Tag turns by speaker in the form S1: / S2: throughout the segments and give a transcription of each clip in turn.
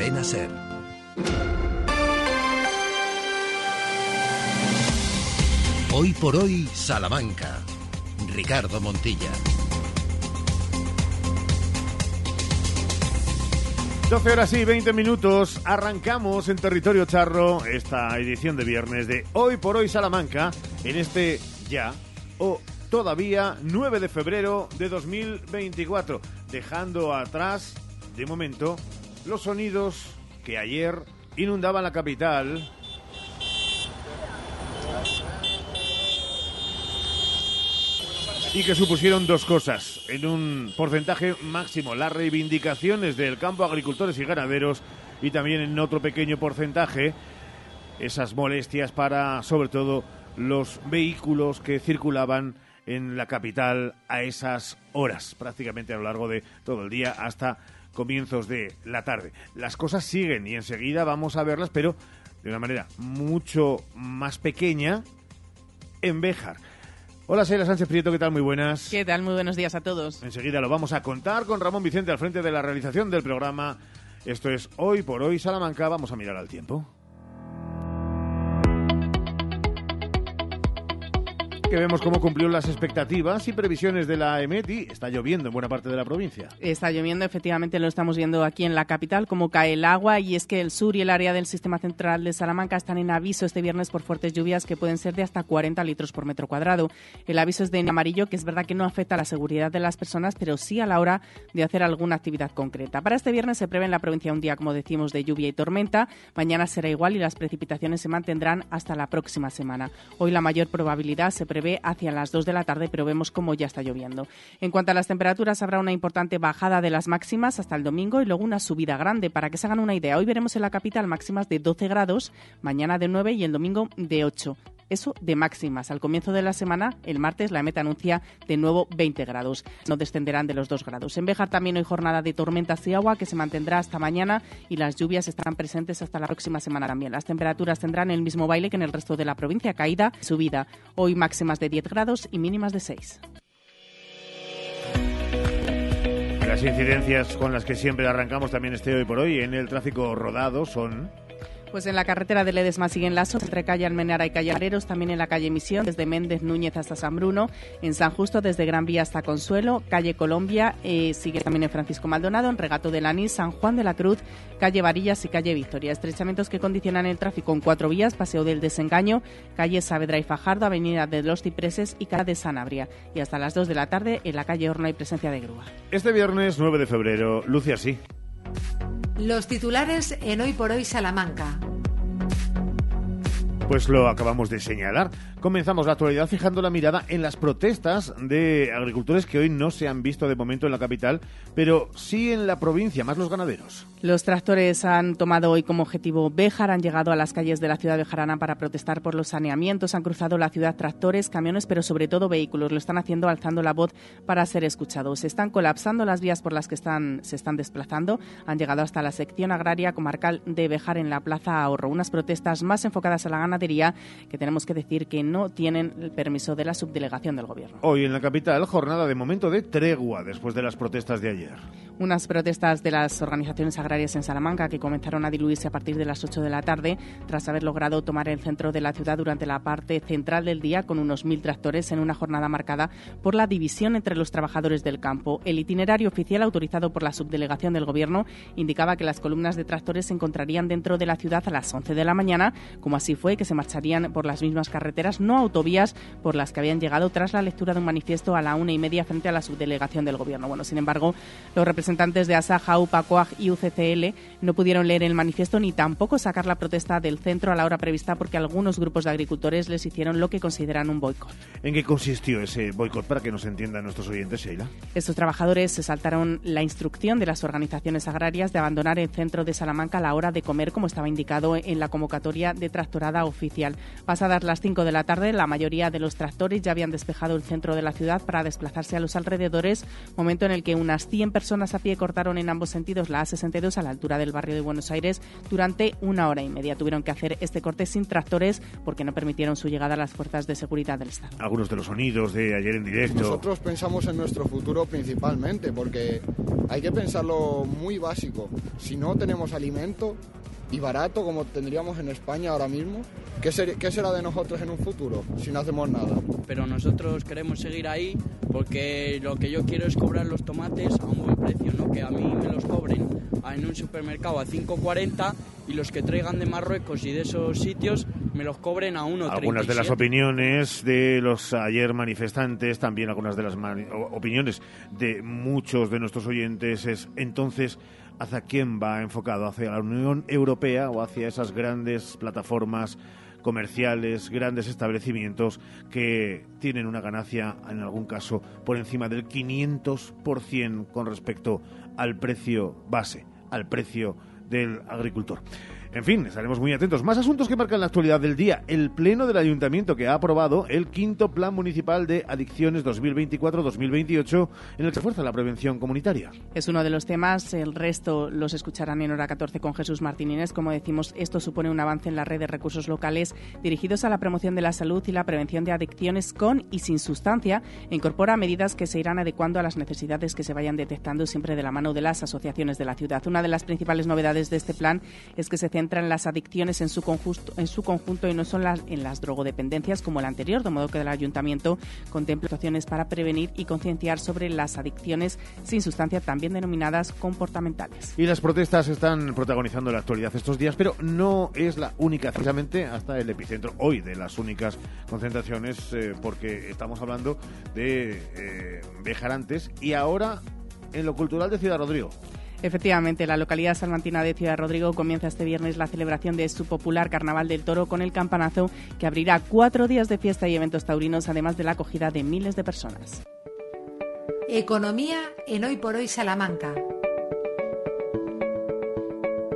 S1: Ser. Hoy por hoy, Salamanca. Ricardo Montilla.
S2: 12 horas y 20 minutos, arrancamos en territorio charro esta edición de viernes de Hoy por Hoy Salamanca, en este ya o todavía 9 de febrero de 2024, dejando atrás, de momento, los sonidos que ayer inundaban la capital y que supusieron dos cosas. En un porcentaje máximo, las reivindicaciones del campo agricultores y ganaderos y también en otro pequeño porcentaje, esas molestias para, sobre todo, los vehículos que circulaban en la capital a esas horas, prácticamente a lo largo de todo el día hasta comienzos de la tarde. Las cosas siguen y enseguida vamos a verlas, pero de una manera mucho más pequeña en Béjar. Hola, Sheila Sánchez Prieto, ¿qué tal? Muy buenas.
S3: ¿Qué tal? Muy buenos días a todos.
S2: Enseguida lo vamos a contar con Ramón Vicente al frente de la realización del programa. Esto es Hoy por Hoy Salamanca. Vamos a mirar al tiempo. Que vemos cómo cumplió las expectativas y previsiones de la EMETI. Está lloviendo en buena parte de la provincia.
S3: Está lloviendo, efectivamente lo estamos viendo aquí en la capital, cómo cae el agua y es que el sur y el área del sistema central de Salamanca están en aviso este viernes por fuertes lluvias que pueden ser de hasta 40 litros por metro cuadrado. El aviso es de amarillo, que es verdad que no afecta a la seguridad de las personas, pero sí a la hora de hacer alguna actividad concreta. Para este viernes se prevé en la provincia un día, como decimos, de lluvia y tormenta. Mañana será igual y las precipitaciones se mantendrán hasta la próxima semana. Hoy la mayor probabilidad se prevé hacia las 2 de la tarde, pero vemos cómo ya está lloviendo. En cuanto a las temperaturas, habrá una importante bajada de las máximas hasta el domingo y luego una subida grande. Para que se hagan una idea, hoy veremos en la capital máximas de 12 grados, mañana de 9 y el domingo de 8 eso de máximas. Al comienzo de la semana, el martes, la meta anuncia de nuevo 20 grados. No descenderán de los 2 grados. En Bejar también hay jornada de tormentas y agua que se mantendrá hasta mañana y las lluvias estarán presentes hasta la próxima semana también. Las temperaturas tendrán el mismo baile que en el resto de la provincia, caída, subida. Hoy máximas de 10 grados y mínimas de 6.
S2: Las incidencias con las que siempre arrancamos también este hoy por hoy en el tráfico rodado son
S3: pues en la carretera de Ledesma siguen las entre calle Almenara y calle Areros, también en la calle Misión, desde Méndez Núñez hasta San Bruno, en San Justo desde Gran Vía hasta Consuelo, calle Colombia, eh, sigue también en Francisco Maldonado, en Regato de Lanís, San Juan de la Cruz, calle Varillas y calle Victoria. Estrechamientos que condicionan el tráfico en cuatro vías, Paseo del Desengaño, calle Saavedra y Fajardo, Avenida de los Cipreses y calle de Sanabria. Y hasta las 2 de la tarde en la calle Horno hay presencia de grúa.
S2: Este viernes 9 de febrero, luce así.
S4: Los titulares en Hoy por Hoy Salamanca.
S2: Pues lo acabamos de señalar. Comenzamos la actualidad fijando la mirada en las protestas de agricultores que hoy no se han visto de momento en la capital, pero sí en la provincia, más los ganaderos.
S3: Los tractores han tomado hoy como objetivo Béjar, han llegado a las calles de la ciudad de Jarana para protestar por los saneamientos, han cruzado la ciudad tractores, camiones, pero sobre todo vehículos. Lo están haciendo alzando la voz para ser escuchados. Se están colapsando las vías por las que están, se están desplazando. Han llegado hasta la sección agraria comarcal de Béjar en la Plaza Ahorro. Unas protestas más enfocadas a la ganadería que tenemos que decir que no tienen el permiso de la subdelegación del Gobierno.
S2: Hoy en la capital, jornada de momento de tregua después de las protestas de ayer.
S3: Unas protestas de las organizaciones agrarias en Salamanca que comenzaron a diluirse a partir de las 8 de la tarde tras haber logrado tomar el centro de la ciudad durante la parte central del día con unos mil tractores en una jornada marcada por la división entre los trabajadores del campo. El itinerario oficial autorizado por la subdelegación del Gobierno indicaba que las columnas de tractores se encontrarían dentro de la ciudad a las 11 de la mañana, como así fue que se marcharían por las mismas carreteras, no autovías, por las que habían llegado tras la lectura de un manifiesto a la una y media frente a la subdelegación del Gobierno. Bueno, sin embargo, los representantes de ASAJA, UPA, COAG y UCCL no pudieron leer el manifiesto ni tampoco sacar la protesta del centro a la hora prevista porque algunos grupos de agricultores les hicieron lo que consideran un boicot.
S2: ¿En qué consistió ese boicot para que nos entiendan nuestros oyentes, Sheila?
S3: Estos trabajadores se saltaron la instrucción de las organizaciones agrarias de abandonar el centro de Salamanca a la hora de comer como estaba indicado en la convocatoria de tractorada oficial. Pasadas las 5 de la tarde, la mayoría de los tractores ya habían despejado el centro de la ciudad para desplazarse a los alrededores, momento en el que unas 100 personas a pie cortaron en ambos sentidos la A62 a la altura del barrio de Buenos Aires durante una hora y media. Tuvieron que hacer este corte sin tractores porque no permitieron su llegada a las fuerzas de seguridad del Estado.
S2: Algunos de los sonidos de ayer en directo.
S5: Nosotros pensamos en nuestro futuro principalmente porque hay que pensarlo muy básico. Si no tenemos alimento, y barato como tendríamos en España ahora mismo, ¿qué, ¿qué, será de nosotros en un futuro si no hacemos nada?
S6: Pero nosotros queremos seguir ahí porque lo que yo quiero es cobrar los tomates a un buen precio, ¿no? que a mí me los cobren en un supermercado a 5,40 y los que traigan de Marruecos y de esos sitios me los cobren a 1,37.
S2: Algunas de las opiniones de los ayer manifestantes, también algunas de las opiniones de muchos de nuestros oyentes es entonces hacia quién va enfocado, hacia la Unión Europea o hacia esas grandes plataformas comerciales, grandes establecimientos que tienen una ganancia, en algún caso, por encima del 500% con respecto al precio base, al precio del agricultor. En fin, estaremos muy atentos. Más asuntos que marcan la actualidad del día. El Pleno del Ayuntamiento que ha aprobado el quinto Plan Municipal de Adicciones 2024-2028 en el que se fuerza la prevención comunitaria.
S3: Es uno de los temas. El resto los escucharán en hora 14 con Jesús Martínez. Como decimos, esto supone un avance en la red de recursos locales dirigidos a la promoción de la salud y la prevención de adicciones con y sin sustancia e incorpora medidas que se irán adecuando a las necesidades que se vayan detectando siempre de la mano de las asociaciones de la ciudad. Una de las principales novedades de este plan es que se entran las adicciones en su, conjunto, en su conjunto y no son las, en las drogodependencias como el anterior, de modo que el ayuntamiento contempla actuaciones para prevenir y concienciar sobre las adicciones sin sustancia, también denominadas comportamentales.
S2: Y las protestas están protagonizando la actualidad estos días, pero no es la única, precisamente hasta el epicentro hoy de las únicas concentraciones, eh, porque estamos hablando de eh, Bejarantes y ahora en lo cultural de Ciudad Rodrigo.
S3: Efectivamente, la localidad salmantina de Ciudad Rodrigo comienza este viernes la celebración de su popular Carnaval del Toro con el campanazo que abrirá cuatro días de fiesta y eventos taurinos, además de la acogida de miles de personas.
S4: Economía en Hoy por Hoy Salamanca.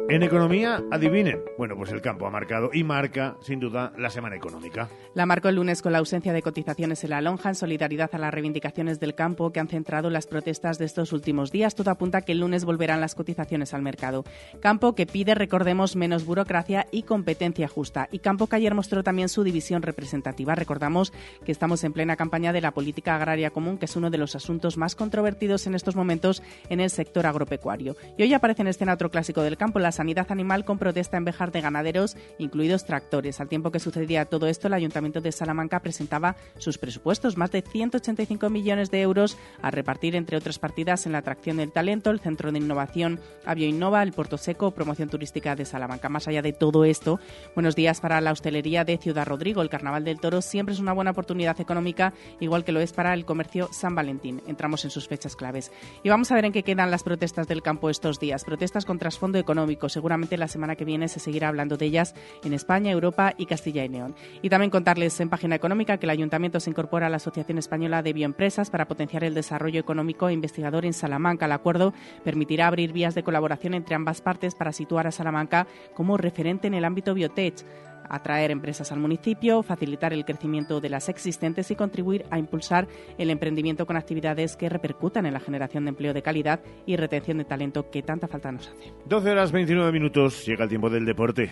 S2: En economía, adivinen. Bueno, pues el campo ha marcado y marca, sin duda, la semana económica.
S3: La marcó el lunes con la ausencia de cotizaciones en la lonja en solidaridad a las reivindicaciones del campo que han centrado las protestas de estos últimos días. Todo apunta a que el lunes volverán las cotizaciones al mercado. Campo que pide, recordemos, menos burocracia y competencia justa. Y campo que ayer mostró también su división representativa. Recordamos que estamos en plena campaña de la política agraria común, que es uno de los asuntos más controvertidos en estos momentos en el sector agropecuario. Y hoy aparece en escena otro clásico del campo, la sanidad animal con protesta en Bejar de ganaderos, incluidos tractores. Al tiempo que sucedía todo esto, el Ayuntamiento de Salamanca presentaba sus presupuestos, más de 185 millones de euros a repartir entre otras partidas en la atracción del talento, el Centro de Innovación Avioinnova, el Puerto Seco, promoción turística de Salamanca. Más allá de todo esto, buenos días para la hostelería de Ciudad Rodrigo. El Carnaval del Toro siempre es una buena oportunidad económica, igual que lo es para el comercio San Valentín. Entramos en sus fechas claves. Y vamos a ver en qué quedan las protestas del campo estos días. Protestas con trasfondo económico, seguramente la semana que viene se seguirá hablando de ellas en España, Europa y Castilla y León. Y también contarles en página económica que el Ayuntamiento se incorpora a la Asociación Española de Bioempresas para potenciar el desarrollo económico e investigador en Salamanca. El acuerdo permitirá abrir vías de colaboración entre ambas partes para situar a Salamanca como referente en el ámbito biotech atraer empresas al municipio, facilitar el crecimiento de las existentes y contribuir a impulsar el emprendimiento con actividades que repercutan en la generación de empleo de calidad y retención de talento que tanta falta nos hace.
S2: 12 horas 29 minutos, llega el tiempo del deporte.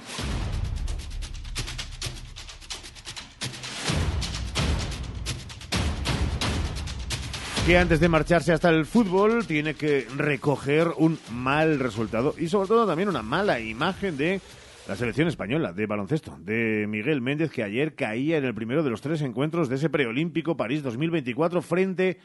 S2: que antes de marcharse hasta el fútbol tiene que recoger un mal resultado y sobre todo también una mala imagen de la selección española de baloncesto de Miguel Méndez, que ayer caía en el primero de los tres encuentros de ese preolímpico París 2024 frente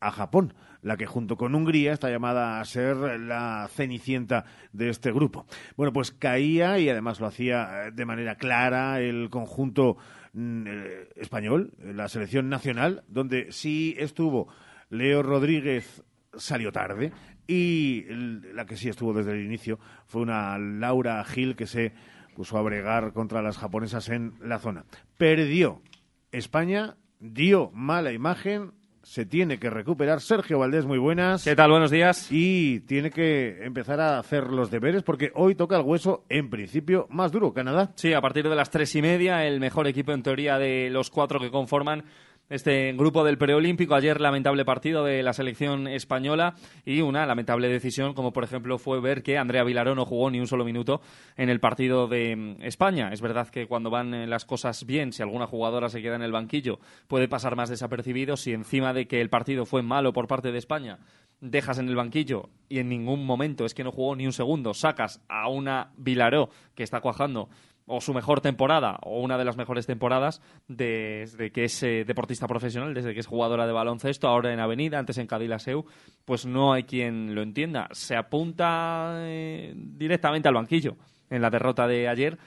S2: a Japón, la que junto con Hungría está llamada a ser la cenicienta de este grupo. Bueno, pues caía y además lo hacía de manera clara el conjunto mm, eh, español, la selección nacional, donde sí estuvo Leo Rodríguez salió tarde, y la que sí estuvo desde el inicio fue una Laura Gil que se puso a bregar contra las japonesas en la zona. Perdió España, dio mala imagen se tiene que recuperar. Sergio Valdés, muy buenas.
S7: ¿Qué tal? Buenos días.
S2: Y tiene que empezar a hacer los deberes porque hoy toca el hueso, en principio, más duro, Canadá.
S7: Sí, a partir de las tres y media, el mejor equipo en teoría de los cuatro que conforman este grupo del preolímpico. Ayer lamentable partido de la selección española y una lamentable decisión, como por ejemplo fue ver que Andrea Vilaró no jugó ni un solo minuto en el partido de mm, España. Es verdad que cuando van eh, las cosas bien, si alguna jugadora se queda en el banquillo, puede pasar más desapercibido. Si encima de que el partido fue malo por parte de España, dejas en el banquillo y en ningún momento es que no jugó ni un segundo, sacas a una Vilaró que está cuajando o su mejor temporada o una de las mejores temporadas desde que es eh, deportista profesional, desde que es jugadora de baloncesto, ahora en Avenida, antes en Cadilaseu, pues no hay quien lo entienda. Se apunta eh, directamente al banquillo en la derrota de ayer,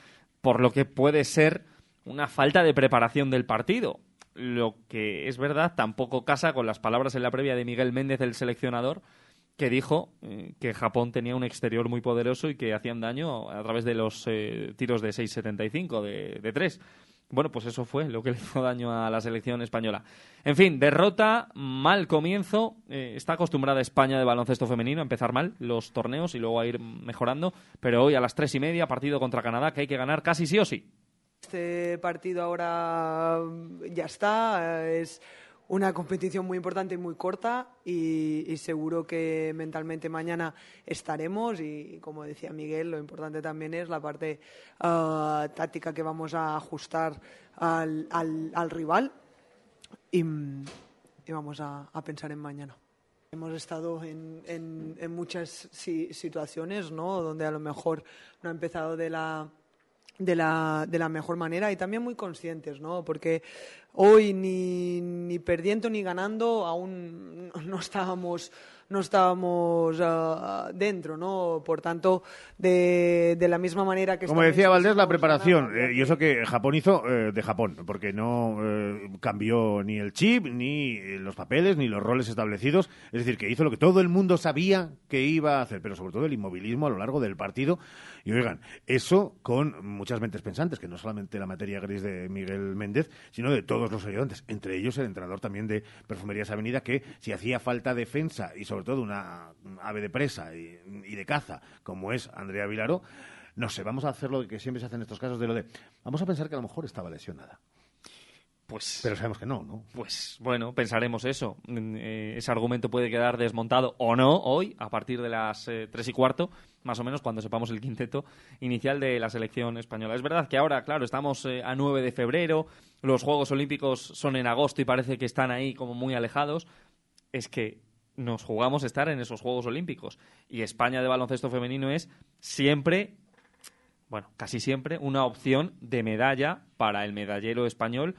S7: por lo que puede ser una falta de preparación del partido. Lo que es verdad tampoco casa con las palabras en la previa de Miguel Méndez, el seleccionador, que dijo eh, que Japón tenía un exterior muy poderoso y que hacían daño a través de los eh, tiros de 6.75, de, de 3. Bueno, pues eso fue lo que le hizo daño a la selección española. En fin, derrota, mal comienzo. Eh, está acostumbrada España de baloncesto femenino a empezar mal los torneos y luego a ir mejorando. Pero hoy a las tres y media, partido contra Canadá, que hay que ganar casi sí o sí.
S8: Este partido ahora ya está. Es una competición muy importante y muy corta y, seguro que mentalmente mañana estaremos y como decía Miguel, lo importante también es la parte uh, táctica que vamos a ajustar al, al, rival y, vamos a, pensar en mañana. Hemos estado en, en, muchas situaciones ¿no? donde a lo mejor no ha empezado de la de la, de la mejor manera y también muy conscientes, ¿no? Porque hoy ni, ni perdiendo ni ganando aún no estábamos no estábamos uh, dentro, ¿no? Por tanto, de, de, la misma manera que...
S2: Como decía Valdés, la preparación, eh, y eso que Japón hizo eh, de Japón, porque no eh, cambió ni el chip, ni los papeles, ni los roles establecidos, es decir, que hizo lo que todo el mundo sabía que iba a hacer, pero sobre todo el inmovilismo a lo largo del partido. Y oigan, eso con muchas mentes pensantes, que no solamente la materia gris de Miguel Méndez, sino de todos los ayudantes, entre ellos el entrenador también de Perfumerías Avenida, que si hacía falta defensa y sobre todo una ave de presa y, de caza, como es Andrea Vilaro, no sé, vamos a hacer lo que siempre se hace en estos casos de lo de, vamos a pensar que a lo mejor estaba lesionada.
S7: Pues,
S2: Pero sabemos que no, ¿no?
S7: Pues bueno, pensaremos eso. Mm, eh, ese argumento puede quedar desmontado o no hoy, a partir de las eh, tres y cuarto, más o menos, cuando sepamos el quinteto inicial de la selección española. Es verdad que ahora, claro, estamos eh, a 9 de febrero, los Juegos Olímpicos son en agosto y parece que están ahí como muy alejados. Es que nos jugamos estar en esos Juegos Olímpicos. Y España de baloncesto femenino es siempre, bueno, casi siempre, una opción de medalla para el medallero español,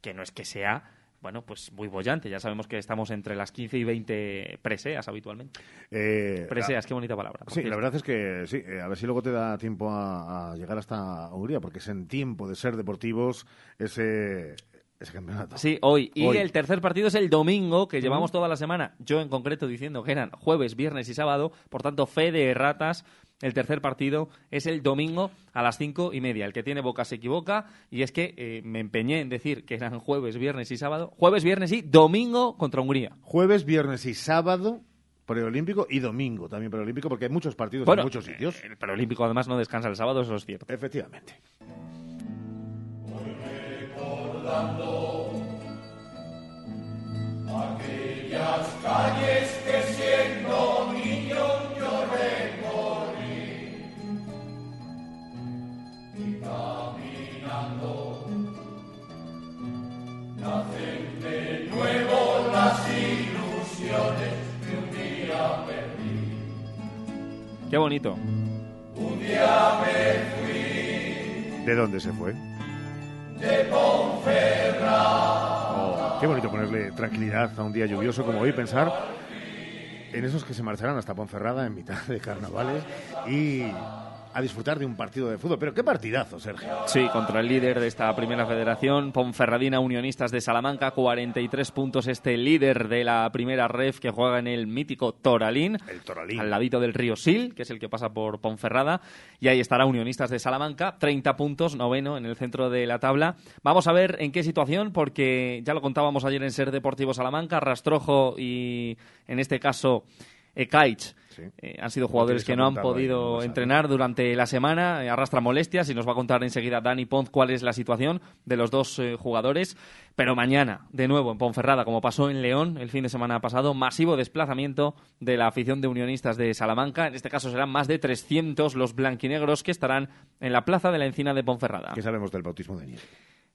S7: que no es que sea bueno, pues muy bollante. Ya sabemos que estamos entre las 15 y 20 preseas habitualmente. Eh, preseas, qué bonita palabra.
S2: Sí, la verdad es que sí. Eh, a ver si luego te da tiempo a, a, llegar hasta Hungría, porque es en tiempo de ser deportivos ese, ese campeonato.
S7: Sí, hoy. Y el tercer partido es el domingo, que llevamos toda la semana, yo en concreto diciendo que eran jueves, viernes y sábado, por tanto, fe de ratas. El tercer partido es el domingo a las cinco y media. El que tiene boca se equivoca y es que eh, me empeñé en decir que eran jueves, viernes y sábado. Jueves, viernes y domingo contra Hungría.
S2: Jueves, viernes y sábado preolímpico y domingo también preolímpico porque hay muchos partidos en muchos sitios.
S7: El preolímpico además no descansa el sábado, eso es cierto.
S2: Efectivamente
S9: aquellas calles que
S7: Qué bonito.
S9: Un día me fui.
S2: ¿De dónde se fue?
S9: de Ponferrada.
S2: Oh, qué bonito ponerle tranquilidad a un día lluvioso como hoy, pensar en esos que se marcharán hasta Ponferrada en mitad de carnavales y a disfrutar de un partido de fútbol. Pero qué partidazo, Sergio.
S7: Sí, contra el líder de esta primera federación, Ponferradina Unionistas de Salamanca, 43 puntos este líder de la primera ref que juega en el mítico Toralín,
S2: El Toralín.
S7: al ladito del río Sil, que es el que pasa por Ponferrada, y ahí estará Unionistas de Salamanca, 30 puntos, noveno en el centro de la tabla. Vamos a ver en qué situación, porque ya lo contábamos ayer en Ser Deportivo Salamanca, Rastrojo y en este caso Ekaich
S2: Sí.
S7: eh, han sido jugadores
S2: que
S7: no han podido entrenar durante la semana, eh, arrastra molestias y nos va a contar enseguida Dani Pons cuál es la situación de los dos eh, jugadores. Pero mañana, de nuevo, en Ponferrada, como pasó en León el fin de semana pasado, masivo desplazamiento de la afición de unionistas de Salamanca. En este caso serán más de 300 los blanquinegros que estarán en la plaza de la encina de Ponferrada
S2: ¿Qué sabemos del bautismo de nieve?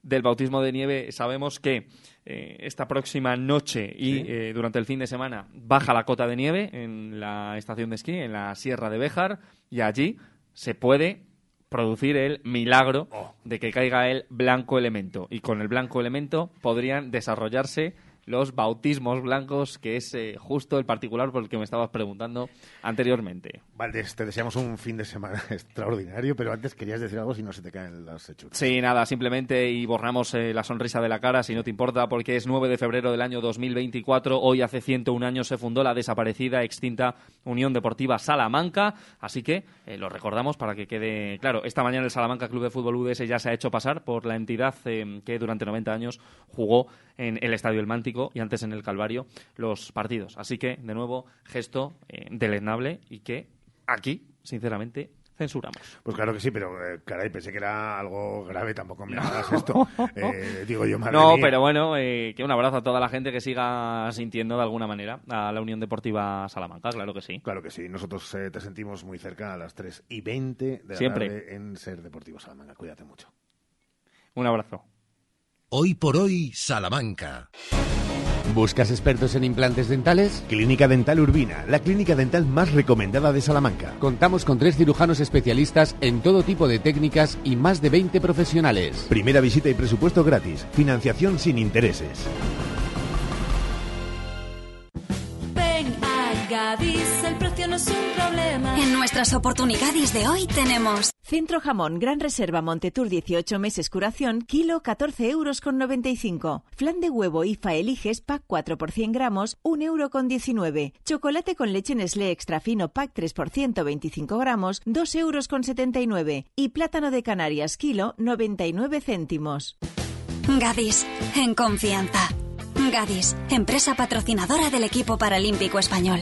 S7: Del bautismo de nieve sabemos que eh, esta próxima noche y
S2: Sí.
S7: eh, durante el fin de semana baja la cota de nieve en la estación de esquí, en la Sierra de Béjar, y allí se puede producir el milagro
S2: Oh.
S7: de que caiga el blanco elemento. Y con el blanco elemento podrían desarrollarse los bautismos blancos, que es eh, justo el particular por el que me estabas preguntando anteriormente.
S2: Valdés, te deseamos un fin de semana extraordinario, pero antes querías decir algo si no se te caen las hechuras.
S7: Sí, nada, simplemente y borramos eh, la sonrisa de la cara, si no te importa, porque es 9 de febrero del año 2024. Hoy, hace 101 años, se fundó la desaparecida, extinta Unión Deportiva Salamanca. Así que eh, lo recordamos para que quede claro. Esta mañana el Salamanca Club de Fútbol UDS ya se ha hecho pasar por la entidad que durante 90 años jugó en el Estadio El Y antes en el Calvario los partidos. Así que, de nuevo, gesto eh, deleznable y que aquí, sinceramente, censuramos.
S2: Pues claro que sí, pero eh, caray, pensé que era algo grave, tampoco me hagas esto. Eh, digo yo, madre
S7: No,
S2: mía.
S7: pero bueno, eh, que un abrazo a toda la gente que siga sintiendo de alguna manera a la Unión Deportiva Salamanca, claro que sí.
S2: Claro que sí, nosotros te sentimos muy cerca a las 3 y 20 de la
S7: Siempre.
S2: tarde en Ser Deportivo Salamanca. Cuídate mucho.
S7: Un abrazo.
S1: Hoy por hoy, Salamanca.
S10: ¿Buscas expertos en implantes dentales?
S2: Clínica Dental Urbina, la clínica dental más recomendada de Salamanca.
S10: Contamos con tres cirujanos especialistas en todo tipo de técnicas y más de 20 profesionales.
S2: Primera visita y presupuesto gratis. Financiación sin intereses.
S11: Ven a Gadis,
S12: nuestras oportunidades de hoy tenemos
S13: Centro Jamón Gran Reserva Montetur 18 meses curación, kilo 14 euros con 95. Flan de huevo IFA Eliges pack 4 por 100 gramos, 1 euro con 19. Chocolate con leche Nestlé extra fino pack 3 por 125 gramos, 2 euros con 79. Y plátano de Canarias kilo 99 céntimos.
S12: Gadis, en confianza. Gadis, empresa patrocinadora del equipo paralímpico español.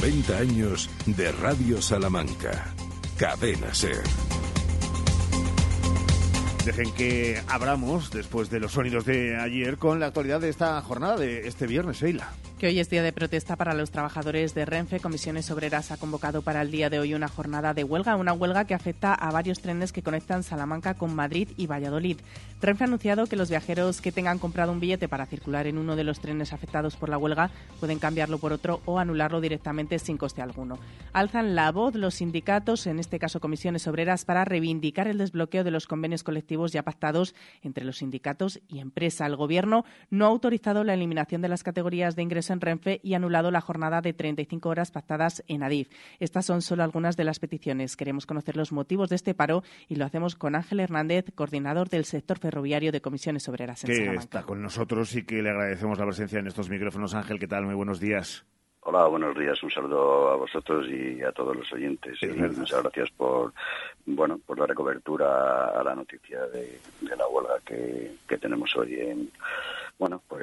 S14: 90 años de Radio Salamanca. Cadena Ser.
S2: Dejen que abramos, después de los sonidos de ayer, con la actualidad de esta jornada de este viernes, Sheila.
S3: Que hoy es día de protesta para los trabajadores de Renfe. Comisiones Obreras ha convocado para el día de hoy una jornada de huelga, una huelga que afecta a varios trenes que conectan Salamanca con Madrid y Valladolid. Renfe ha anunciado que los viajeros que tengan comprado un billete para circular en uno de los trenes afectados por la huelga pueden cambiarlo por otro o anularlo directamente sin coste alguno. Alzan la voz los sindicatos, en este caso Comisiones Obreras, para reivindicar el desbloqueo de los convenios colectivos ya pactados entre los sindicatos y empresa. El Gobierno no ha autorizado la eliminación de las categorías de ingreso en Renfe y anulado la jornada de 35 horas pactadas en Adif. Estas son solo algunas de las peticiones. Queremos conocer los motivos de este paro y lo hacemos con Ángel Hernández, coordinador del sector ferroviario de Comisiones Obreras en
S2: que
S3: Salamanca.
S2: está con nosotros y que le agradecemos la presencia en estos micrófonos. Ángel, ¿qué tal? Muy buenos días.
S15: Hola, buenos días. Un saludo a vosotros y a todos los oyentes. Y muchas gracias por, bueno, por dar cobertura a la noticia de, la huelga que, que tenemos hoy en, bueno, pues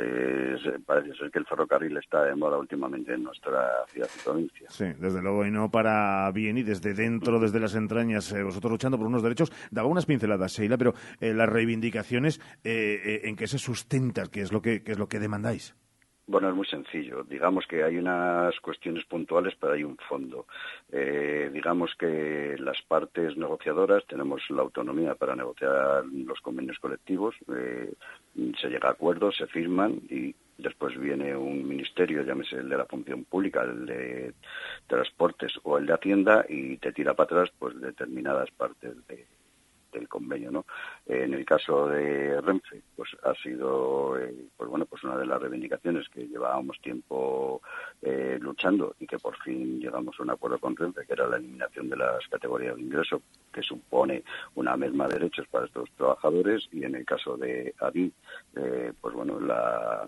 S15: eh, parece ser que el ferrocarril está de moda últimamente en nuestra ciudad y provincia.
S2: Sí, desde luego, y no para bien y desde dentro, desde las entrañas, eh, vosotros luchando por unos derechos. Daba unas pinceladas, Sheila, pero eh, las reivindicaciones, ¿en qué se sustentan? ¿Qué es lo que, qué es lo que demandáis?
S15: Bueno, es muy sencillo. Digamos que hay unas cuestiones puntuales, pero hay un fondo. Eh, digamos que las partes negociadoras tenemos la autonomía para negociar los convenios colectivos. Eh, se llega a acuerdos, se firman y después viene un ministerio, llámese el de la función pública, el de transportes o el de Hacienda y te tira para atrás pues determinadas partes de del convenio, ¿no? En el caso de Renfe, pues ha sido, eh, pues bueno, pues una de las reivindicaciones que llevábamos tiempo eh, luchando y que por fin llegamos a un acuerdo con Renfe, que era la eliminación de las categorías de ingreso, que supone una misma de derechos para estos trabajadores, y en el caso de ADI, eh, pues bueno, la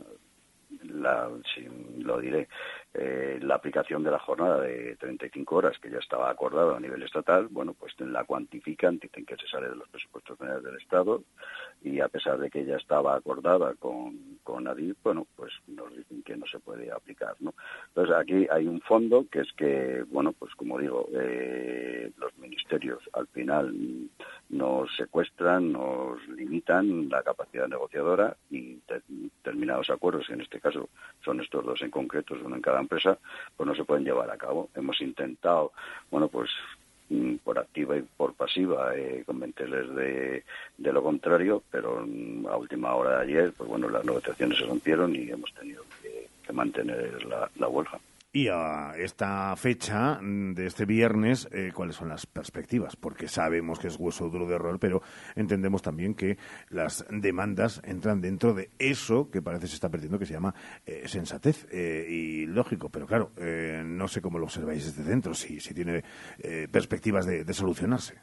S15: la, lo diré, eh, la aplicación de la jornada de 35 horas que ya estaba acordada a nivel estatal, bueno, pues la cuantifican, dicen que se sale de los presupuestos generales del Estado y a pesar de que ya estaba acordada con, con ADIF, bueno, pues nos dicen que no se puede aplicar, ¿no? Entonces aquí hay un fondo que es que, bueno, pues como digo, eh, los ministerios al final nos secuestran, nos limitan la capacidad negociadora y determinados acuerdos, en este caso son estos dos en concreto, uno en cada empresa, pues no se pueden llevar a cabo. Hemos intentado, bueno, pues mm, por activa y por pasiva eh, convencerles de, de, lo contrario, pero mm, a última hora de ayer, pues bueno, las negociaciones se rompieron y hemos tenido que, mantener la huelga.
S2: Y a esta fecha de este viernes, eh, ¿cuáles son las perspectivas? Porque sabemos que es hueso duro de error, pero entendemos también que las demandas entran dentro de eso que parece se está perdiendo, que se llama eh, sensatez eh, y lógico. Pero claro, no sé cómo lo observáis desde dentro, si, si tiene perspectivas de, solucionarse.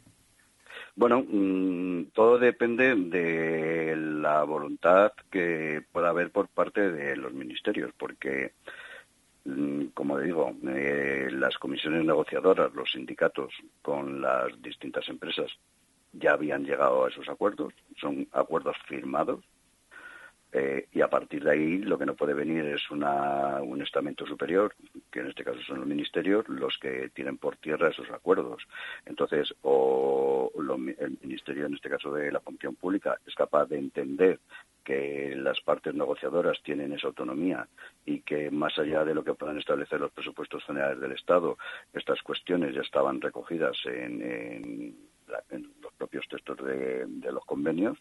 S15: Bueno, mm, todo depende de la voluntad que pueda haber por parte de los ministerios, porque como digo, eh, las comisiones negociadoras, los sindicatos con las distintas empresas ya habían llegado a esos acuerdos, son acuerdos firmados, eh, y a partir de ahí lo que no puede venir es una, un estamento superior, que en este caso son los ministerios, los que tienen por tierra esos acuerdos. Entonces, o el ministerio, en este caso de la función pública, es capaz de entender que las partes negociadoras tienen esa autonomía y que más allá de lo que puedan establecer los presupuestos generales del Estado, estas cuestiones ya estaban recogidas en los propios textos de, los convenios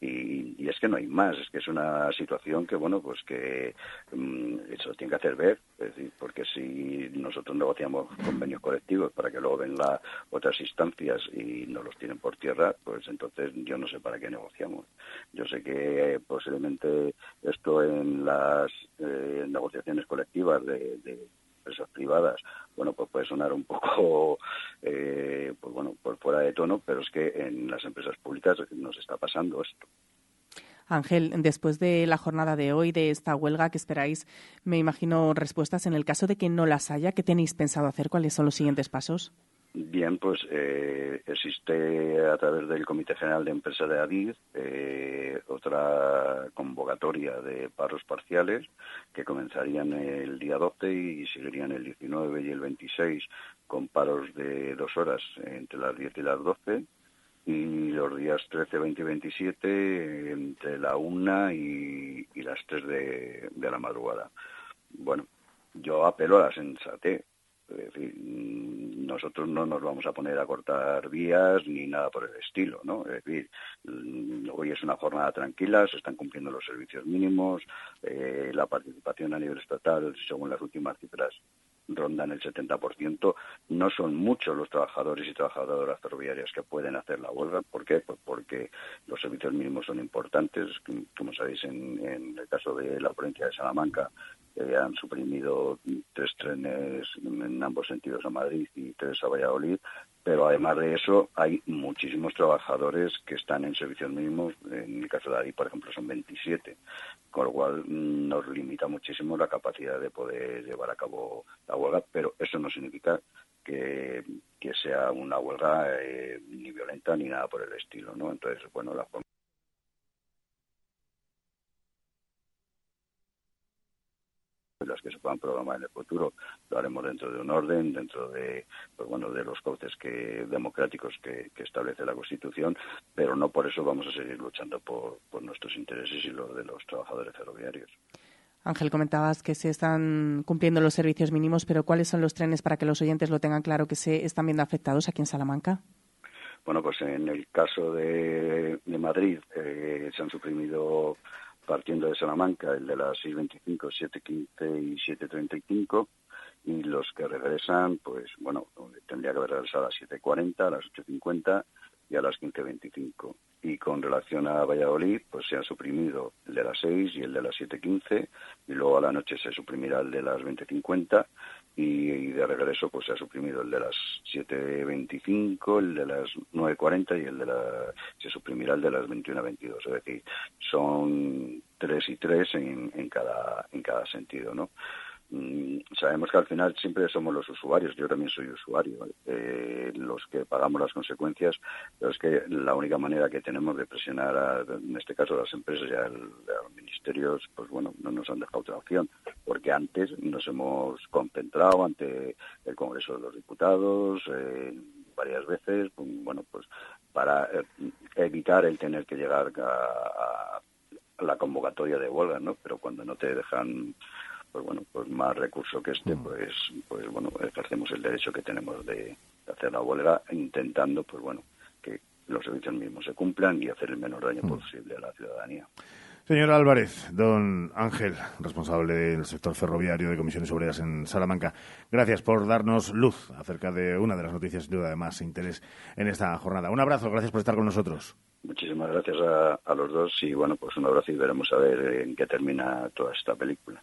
S15: y, es que no hay más, es que es una situación que, bueno, pues que mm, eso tiene que hacer ver, es decir, porque si nosotros negociamos convenios colectivos para que luego vengan otras instancias y nos los tienen por tierra, pues entonces yo no sé para qué negociamos. Yo sé que posiblemente esto en las eh, negociaciones colectivas de empresas privadas, bueno, pues puede sonar un poco, eh, pues bueno, por fuera de tono, pero es que en las empresas públicas nos está pasando esto.
S3: Ángel, después de la jornada de hoy, de esta huelga que esperáis, me imagino respuestas en el caso de que no las haya. ¿Qué tenéis pensado hacer? ¿Cuáles son los siguientes pasos?
S15: Bien, pues eh, existe a través del Comité General de Empresa de ADID eh, otra convocatoria de paros parciales que comenzarían el día 12 y seguirían el 19 y el 26 con paros de dos horas entre las 10 y las 12 y los días 13, 20 y 27 entre la 1 y, las 3 de, de la madrugada. Bueno, yo apelo a la sensatez es decir, mm, nosotros no nos vamos a poner a cortar vías ni nada por el estilo, ¿no? Es decir, mm, hoy es una jornada tranquila, se están cumpliendo los servicios mínimos, eh, la participación a nivel estatal, según las últimas cifras, rondan el 70%. No son muchos los trabajadores y trabajadoras ferroviarias que pueden hacer la huelga. ¿Por qué? Pues porque los servicios mínimos son importantes. Como sabéis, en, el caso de la provincia de Salamanca, eh, han suprimido tres trenes en ambos sentidos a Madrid y tres a Valladolid pero además de eso hay muchísimos trabajadores que están en servicios mínimos, en el caso de Ari, por ejemplo, son 27, con lo cual mm, nos limita muchísimo la capacidad de poder llevar a cabo la huelga, pero eso no significa que, que sea una huelga eh, ni violenta ni nada por el estilo, ¿no? Entonces, bueno, la las que se puedan programar en el futuro lo haremos dentro de un orden dentro de pues bueno de los cauces que democráticos que, que establece la Constitución pero no por eso vamos a seguir luchando por, por nuestros intereses y los de los trabajadores ferroviarios
S3: Ángel, comentabas que se están cumpliendo los servicios mínimos, pero ¿cuáles son los trenes para que los oyentes lo tengan claro que se están viendo afectados aquí en Salamanca?
S15: Bueno, pues en el caso de, de Madrid eh, se han suprimido partiendo de Salamanca, el de las 6.25, 7.15 y 7.35, y los que regresan, pues bueno, tendría que haber a las 7.40, a las 8.50 y a las 15.25. Y con relación a Valladolid, pues se ha suprimido el de las 6 y el de las 7.15, y luego a la noche se suprimirá el de las 20.50, y, de regreso pues se ha suprimido el de las 7.25, el de las 9.40 y el de la, se suprimirá el de las 21.22. Es decir, son tres y tres en, en, cada, en cada sentido, ¿no? Mm, sabemos que al final siempre somos los usuarios, yo también soy usuario, eh, los que pagamos las consecuencias, pero es que la única manera que tenemos de presionar, a, en este caso a las empresas y a, los ministerios, pues bueno, no nos han dejado otra opción, porque antes nos hemos concentrado ante el Congreso de los Diputados, eh, varias veces, pues, bueno, pues para eh, evitar el tener que llegar a, a la convocatoria de huelga, ¿no? Pero cuando no te dejan pues bueno, pues más recurso que este, pues, pues bueno, ejercemos el derecho que tenemos de, hacer la huelga, intentando, pues bueno, que los servicios mismos se cumplan y hacer el menor daño posible a la ciudadanía.
S2: Señor Álvarez, don Ángel, responsable del sector ferroviario de comisiones obreras en Salamanca, gracias por darnos luz acerca de una de las noticias sin duda de más interés en esta jornada. Un abrazo, gracias por estar con nosotros.
S15: Muchísimas gracias a, a los dos y bueno, pues un abrazo y veremos a ver en qué termina toda esta película.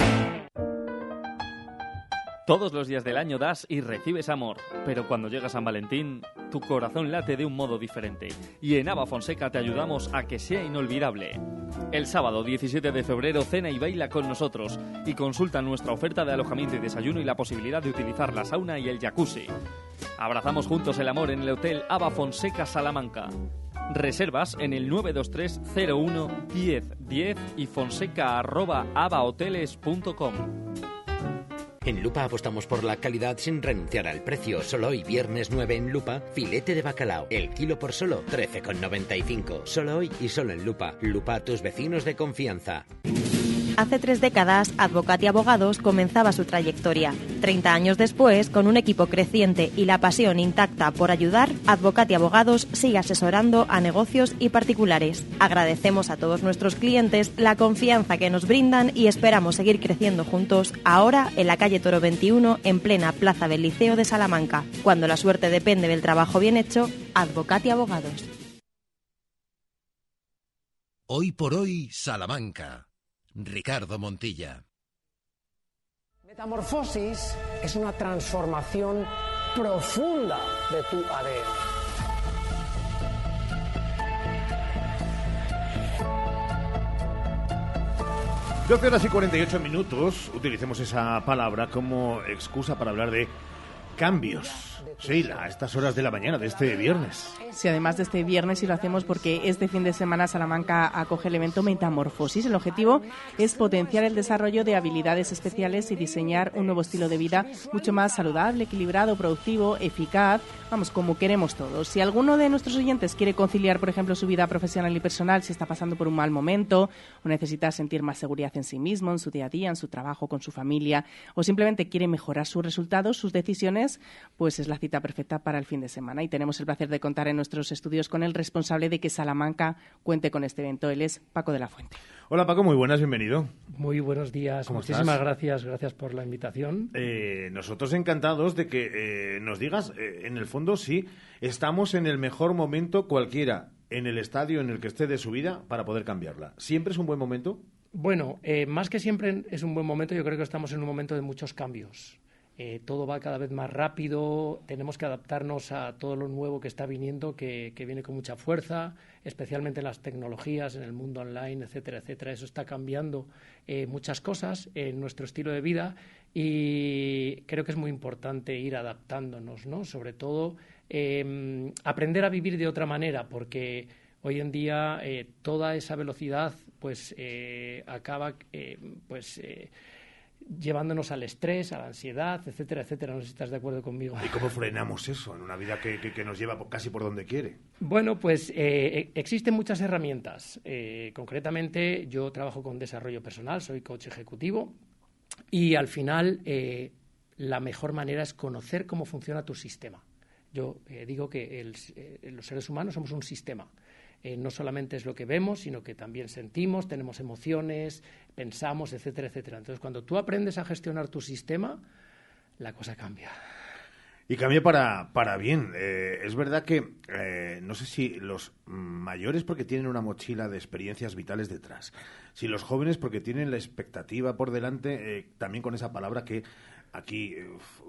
S7: Todos los días del año das y recibes amor, pero cuando llega San Valentín, tu corazón late de un modo diferente. Y en Ava Fonseca te ayudamos a que sea inolvidable. El sábado 17 de febrero cena y baila con nosotros y consulta nuestra oferta de alojamiento y desayuno y la posibilidad de utilizar la sauna y el jacuzzi. Abrazamos juntos el amor en el Hotel Ava Fonseca Salamanca. Reservas en el 923 01 10 10 y fonseca arroba abahoteles.com.
S16: En Lupa apostamos por la calidad sin renunciar al precio. Solo hoy, viernes 9 en Lupa, filete de bacalao. El kilo por solo 13,95. Solo hoy y solo en Lupa. Lupa, tus vecinos de confianza.
S17: Hace tres décadas, Advocat y Abogados comenzaba su trayectoria. Treinta años después, con un equipo creciente y la pasión intacta por ayudar, Advocat y Abogados sigue asesorando a negocios y particulares. Agradecemos a todos nuestros clientes la confianza que nos brindan y esperamos seguir creciendo juntos ahora en la calle Toro 21, en plena Plaza del Liceo de Salamanca. Cuando la suerte depende del trabajo bien hecho, Advocat y Abogados.
S1: Hoy por hoy, Salamanca. Ricardo Montilla.
S18: Metamorfosis es una transformación profunda de tu ADN.
S2: 12 horas y 48 minutos, utilicemos esa palabra como excusa para hablar de cambios. Sheila, a estas horas de la mañana de este viernes.
S3: Sí, además de este viernes, y lo hacemos porque este fin de semana Salamanca acoge el evento Metamorfosis. El objetivo es potenciar el desarrollo de habilidades especiales y diseñar un nuevo estilo de vida mucho más saludable, equilibrado, productivo, eficaz, vamos, como queremos todos. Si alguno de nuestros oyentes quiere conciliar, por ejemplo, su vida profesional y personal, si está pasando por un mal momento o necesita sentir más seguridad en sí mismo, en su día a día, en su trabajo, con su familia, o simplemente quiere mejorar sus resultados, sus decisiones, pues es la cita perfecta para el fin de semana. Y tenemos el placer de contar en nuestros estudios con el responsable de que Salamanca cuente con este evento. Él es Paco de la Fuente.
S2: Hola Paco, muy buenas, bienvenido.
S19: Muy buenos días, muchísimas gracias, gracias por la invitación.
S2: Eh, nosotros encantados de que eh, nos digas, eh, en el fondo sí, estamos en el mejor momento cualquiera en el estadio en el que esté de su vida para poder cambiarla. ¿Siempre es un buen momento?
S19: Bueno, más que siempre es un buen momento, yo creo que estamos en un momento de muchos cambios. Eh, todo va cada vez más rápido, tenemos que adaptarnos a todo lo nuevo que está viniendo, que, viene con mucha fuerza, especialmente en las tecnologías, en el mundo online, etcétera, etcétera. Eso está cambiando eh, muchas cosas en nuestro estilo de vida y creo que es muy importante ir adaptándonos, ¿no? Sobre todo em, aprender a vivir de otra manera, porque hoy en día eh, toda esa velocidad pues acaba pues llevándonos al estrés, a la ansiedad, etcétera, etcétera. No sé si estás de acuerdo conmigo.
S2: ¿Y cómo frenamos eso en una vida que, que, nos lleva casi por donde quiere?
S19: Bueno, pues eh, e, existen muchas herramientas. Eh, concretamente, yo trabajo con desarrollo personal, soy coach ejecutivo y al final eh, la mejor manera es conocer cómo funciona tu sistema. Yo digo que los seres humanos somos un sistema. Eh, no solamente es lo que vemos, sino que también sentimos, tenemos emociones, pensamos, etcétera, etcétera. Entonces, cuando tú aprendes a gestionar tu sistema, la cosa cambia.
S2: Y cambia para, para bien. Eh, es verdad que eh, no sé si los mayores porque tienen una mochila de experiencias vitales detrás, si los jóvenes porque tienen la expectativa por delante, también con esa palabra que aquí,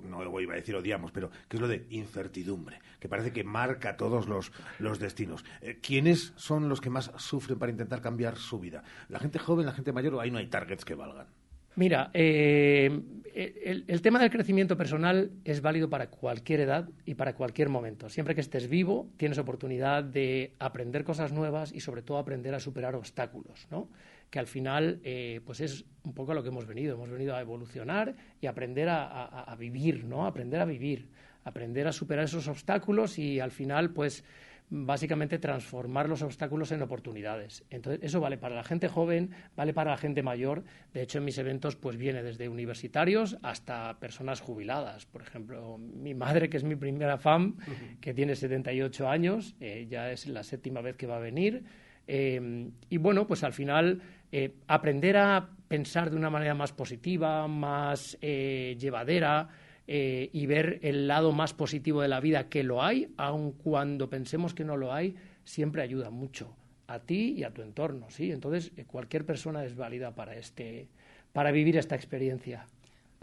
S2: no lo iba a decir odiamos, pero que es lo de incertidumbre, que parece que marca todos los, los destinos. Eh, ¿Quiénes son los que más sufren para intentar cambiar su vida? ¿La gente joven, la gente mayor o ahí no hay targets que valgan?
S19: Mira, eh, el, tema del crecimiento personal es válido para cualquier edad y para cualquier momento. Siempre que estés vivo, tienes oportunidad de aprender cosas nuevas y sobre todo aprender a superar obstáculos, ¿no? Que al final eh, pues es un poco a lo que hemos venido. Hemos venido a evolucionar y aprender a, vivir, ¿no? Aprender a vivir, aprender a superar esos obstáculos y al final, pues básicamente transformar los obstáculos en oportunidades. Entonces, eso vale para la gente joven, vale para la gente mayor. De hecho, en mis eventos pues viene desde universitarios hasta personas jubiladas. Por ejemplo, mi madre, que es mi primera fan, que tiene 78 años, eh, ya es la séptima vez que va a venir. Eh, y bueno, pues al final eh, aprender a pensar de una manera más positiva, más eh, llevadera eh, y ver el lado más positivo de la vida que lo hay, aun cuando pensemos que no lo hay, siempre ayuda mucho a ti y a tu entorno, ¿sí? Entonces, cualquier persona es válida para este para vivir esta experiencia.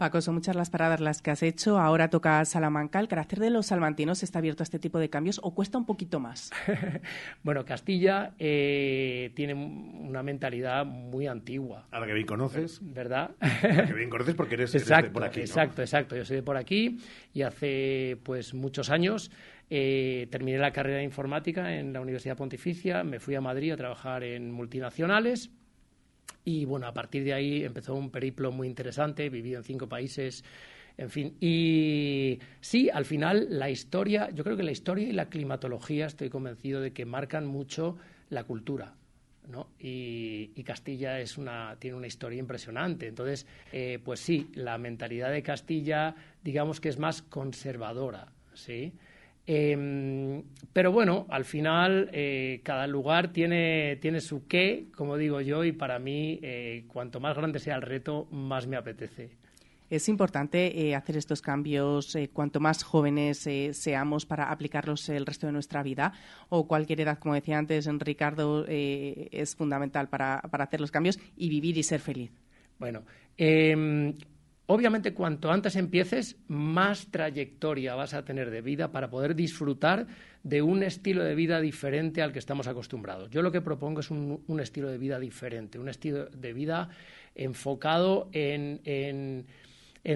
S3: Paco, son muchas las paradas las que has hecho. Ahora toca Salamanca. ¿El carácter de los salmantinos está abierto a este tipo de cambios o cuesta un poquito más?
S19: bueno, Castilla eh, tiene una mentalidad muy antigua.
S2: A la que bien conoces.
S19: ¿Verdad?
S2: A la que bien conoces porque eres, de por aquí.
S19: Exacto, exacto. Yo soy de por aquí y hace pues muchos años eh, terminé la carrera de informática en la Universidad Pontificia, me fui a Madrid a trabajar en multinacionales y bueno, a partir de ahí empezó un periplo muy interesante, viví en cinco países, en fin. Y sí, al final la historia, yo creo que la historia y la climatología estoy convencido de que marcan mucho la cultura. ¿no? Y, Castilla es una, tiene una historia impresionante. Entonces, eh, pues sí, la mentalidad de Castilla, digamos que es más conservadora, ¿sí? Em, pero bueno, al final eh, cada lugar tiene, tiene su qué, como digo yo, y para mí, eh, cuanto más grande sea el reto, más me apetece.
S3: Es importante eh, hacer estos cambios cuanto más jóvenes seamos para aplicarlos el resto de nuestra vida o cualquier edad, como decía antes Ricardo, es fundamental para, para hacer los cambios y vivir y ser feliz.
S19: Bueno, eh, Obviamente, cuanto antes empieces, más trayectoria vas a tener de vida para poder disfrutar de un estilo de vida diferente al que estamos acostumbrados. Yo lo que propongo es un, estilo de vida diferente, un estilo de vida enfocado en,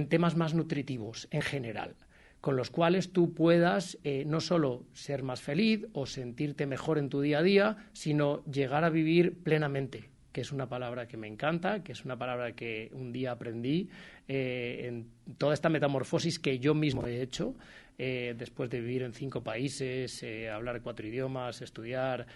S19: temas más nutritivos en general con los cuales tú puedas eh, no solo ser más feliz o sentirte mejor en tu día a día, sino llegar a vivir plenamente, que es una palabra que me encanta, que es una palabra que un día aprendí eh, en toda esta metamorfosis que yo mismo he hecho. Eh, después de vivir en cinco países, eh, hablar cuatro idiomas, estudiar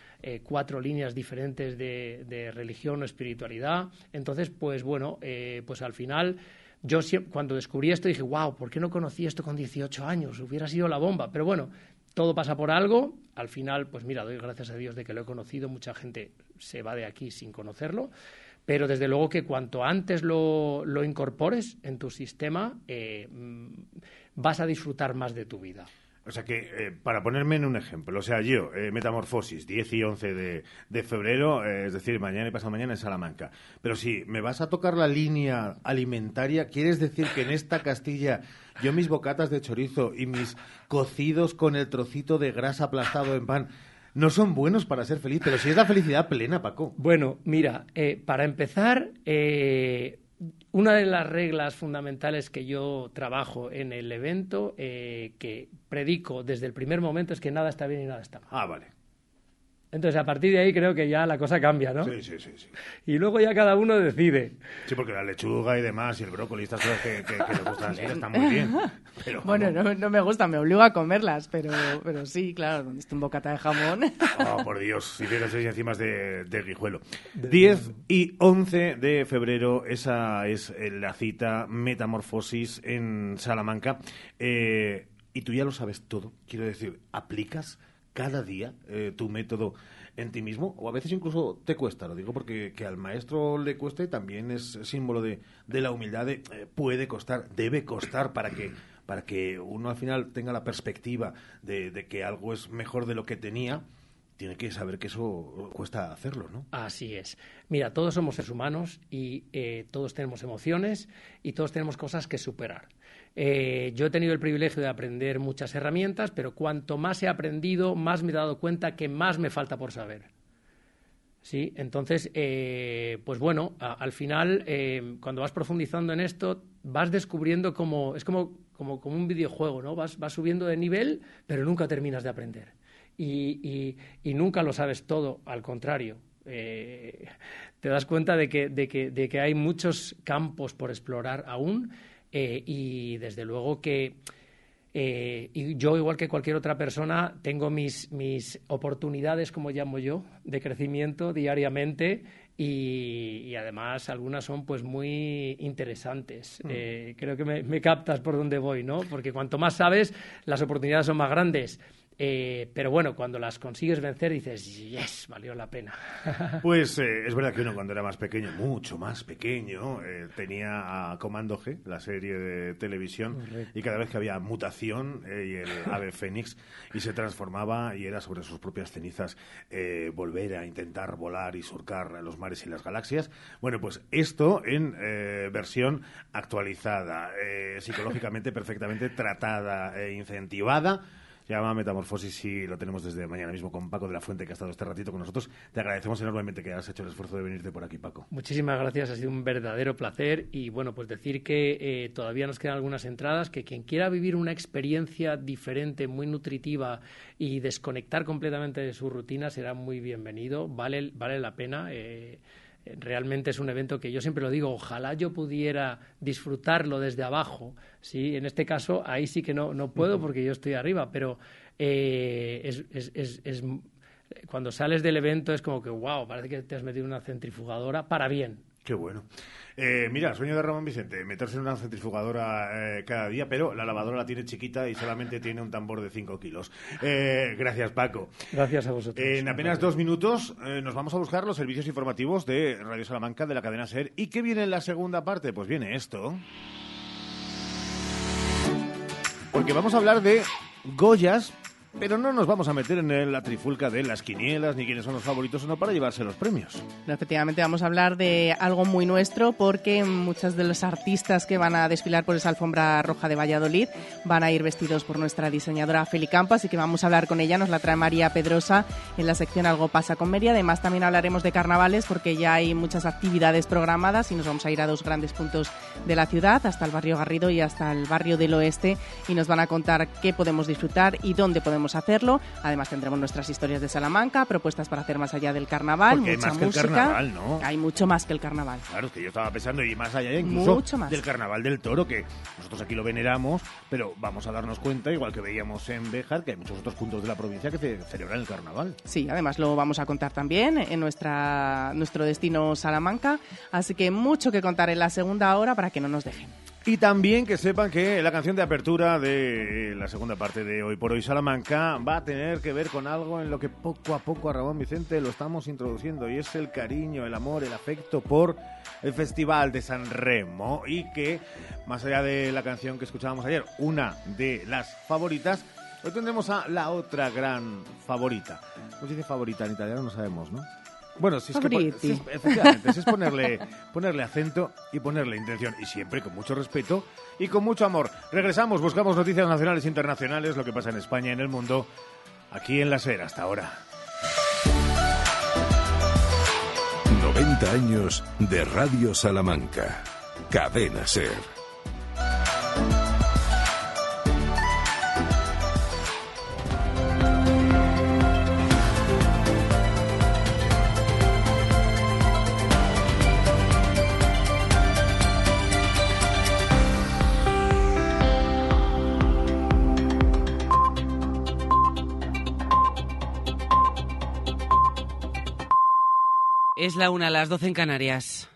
S19: cuatro líneas diferentes de, religión o espiritualidad. Entonces, pues bueno, pues al final yo cuando descubrí esto dije, wow, ¿por qué no conocí esto con 18 años? Hubiera sido la bomba. Pero bueno, todo pasa por algo. Al final, pues mira, doy gracias a Dios de que lo he conocido. Mucha gente se va de aquí sin conocerlo. Pero desde luego que cuanto antes lo, lo incorpores en tu sistema, eh, mm, vas a disfrutar más de tu vida.
S2: O sea que, eh, para ponerme en un ejemplo, o sea, yo, eh, Metamorfosis, 10 y 11 de, de febrero, eh, es decir, mañana y pasado mañana en Salamanca. Pero si me vas a tocar la línea alimentaria, ¿quieres decir que en esta Castilla yo mis bocatas de chorizo y mis cocidos con el trocito de grasa aplastado en pan no son buenos para ser feliz? Pero si es la felicidad plena, Paco.
S19: Bueno, mira, para empezar, una de las reglas fundamentales que yo trabajo en el evento, eh, que predico desde el primer momento, es que nada está bien y nada está mal.
S2: Ah, vale.
S19: Entonces, a partir de ahí creo que ya la cosa cambia, ¿no?
S2: Sí, sí, sí. sí.
S19: Y luego ya cada uno decide.
S2: Sí, porque la lechuga y demás y el brócoli, estas cosas que, que, que les gustan así, están muy bien. Pero,
S3: bueno, no, no, me gustan, me obligo a comerlas, pero, pero sí, claro, donde esté un bocata de jamón.
S2: Oh, por Dios, si tienes seis encima de, de guijuelo. 10 y 11 de febrero, esa es eh, la cita Metamorfosis en Salamanca. Eh, y tú ya lo sabes todo, quiero decir, ¿aplicas cada día eh, tu método en ti mismo o a veces incluso te cuesta, lo digo porque que al maestro le cueste también es símbolo de, de la humildad eh, puede costar, debe costar para que para que uno al final tenga la perspectiva de, de que algo es mejor de lo que tenía tiene que saber que eso cuesta hacerlo, ¿no?
S19: Así es. Mira, todos somos seres humanos y eh, todos tenemos emociones y todos tenemos cosas que superar. Eh, yo he tenido el privilegio de aprender muchas herramientas, pero cuanto más he aprendido, más me he dado cuenta que más me falta por saber. ¿Sí? Entonces, eh, pues bueno, a, al final, eh, cuando vas profundizando en esto, vas descubriendo como, es como, como, como un videojuego, ¿no? Vas, vas, subiendo de nivel, pero nunca terminas de aprender. Y, y, y nunca lo sabes todo, al contrario. Eh, te das cuenta de que, de, que, de que hay muchos campos por explorar aún eh, y desde luego que eh, y yo, igual que cualquier otra persona, tengo mis, mis oportunidades, como llamo yo, de crecimiento diariamente y, y además algunas son pues muy interesantes.
S2: Mm.
S19: Eh, creo que me, me captas por dónde voy, ¿no? Porque cuanto más sabes, las oportunidades son más grandes. Eh, pero bueno, cuando las consigues vencer dices, yes, valió la pena.
S2: Pues eh, es verdad que uno cuando era más pequeño, mucho más pequeño, eh, tenía a Comando G, la serie de televisión,
S19: Correcto.
S2: y cada vez que había mutación eh, y el ave fénix y se transformaba y era sobre sus propias cenizas eh, volver a intentar volar y surcar los mares y las galaxias. Bueno, pues esto en eh, versión actualizada, eh, psicológicamente perfectamente tratada e incentivada. Llama Metamorfosis y lo tenemos desde mañana mismo con Paco de la Fuente, que ha estado este ratito con nosotros. Te agradecemos enormemente que hayas hecho el esfuerzo de venirte por aquí, Paco.
S19: Muchísimas gracias, ha sido un verdadero placer y bueno, pues decir que eh, todavía nos quedan algunas entradas, que quien quiera vivir una experiencia diferente, muy nutritiva y desconectar completamente de su rutina será muy bienvenido, vale, vale la pena. Eh, realmente es un evento que yo siempre lo digo, ojalá yo pudiera disfrutarlo desde abajo, ¿sí? En este caso, ahí sí que no, no puedo porque yo estoy arriba, pero eh, es, es, es, es, cuando sales del evento es como que, wow, parece que te has metido en una centrifugadora para bien.
S2: Qué bueno. Eh, mira, sueño de Ramón Vicente, meterse en una centrifugadora eh, cada día, pero la lavadora la tiene chiquita y solamente tiene un tambor de 5 kilos. Eh, gracias, Paco.
S19: Gracias a vosotros.
S2: En apenas dos minutos eh, nos vamos a buscar los servicios informativos de Radio Salamanca, de la cadena SER. ¿Y qué viene en la segunda parte? Pues viene esto. Porque vamos a hablar de Goyas, pero no nos vamos a meter en la trifulca de las quinielas ni quiénes son los favoritos o no para llevarse los premios.
S3: No, efectivamente, vamos a hablar de algo muy nuestro porque muchos de los artistas que van a desfilar por esa alfombra roja de Valladolid van a ir vestidos por nuestra diseñadora Feli Campo, así que vamos a hablar con ella, nos la trae María Pedrosa en la sección Algo pasa con Mary. Además, también hablaremos de carnavales porque ya hay muchas actividades programadas y nos vamos a ir a dos grandes puntos de la ciudad, hasta el barrio Garrido y hasta el barrio del Oeste, y nos van a contar qué podemos disfrutar y dónde podemos hacerlo. Además, tendremos nuestras historias de Salamanca, propuestas para hacer más allá del carnaval,
S2: Porque hay
S3: mucha
S2: más que el
S3: música.
S2: carnaval, ¿no?
S3: Hay mucho más que el carnaval.
S2: Claro, es que yo estaba pensando, y más allá incluso
S3: Mucho más.
S2: del carnaval del toro, que nosotros aquí lo veneramos, pero vamos a darnos cuenta, igual que veíamos en Béjar, que hay muchos otros puntos de la provincia que ce- celebran el carnaval.
S3: Sí, además lo vamos a contar también en nuestra, nuestro destino Salamanca, así que mucho que contar en la segunda hora para que no nos dejen.
S2: Y también que sepan que la canción de apertura de la segunda parte de Hoy por Hoy Salamanca va a tener que ver con algo en lo que poco a poco a Ramón Vicente lo estamos introduciendo y es el cariño, el amor, el afecto por el Festival de San Remo y que más allá de la canción que escuchábamos ayer, una de las favoritas, hoy tendremos a la otra gran favorita. ¿Cómo se dice favorita en italiano? No sabemos, ¿no? Bueno, si es que
S3: Favoriti.
S2: si es- efectivamente, si es ponerle, ponerle acento y ponerle intención. Y siempre con mucho respeto y con mucho amor. Regresamos, buscamos noticias nacionales e internacionales, lo que pasa en España y en el mundo, aquí en la SER hasta ahora.
S14: 90 años de Radio Salamanca. Cadena Ser.
S20: Es la una, las 12 en Canarias.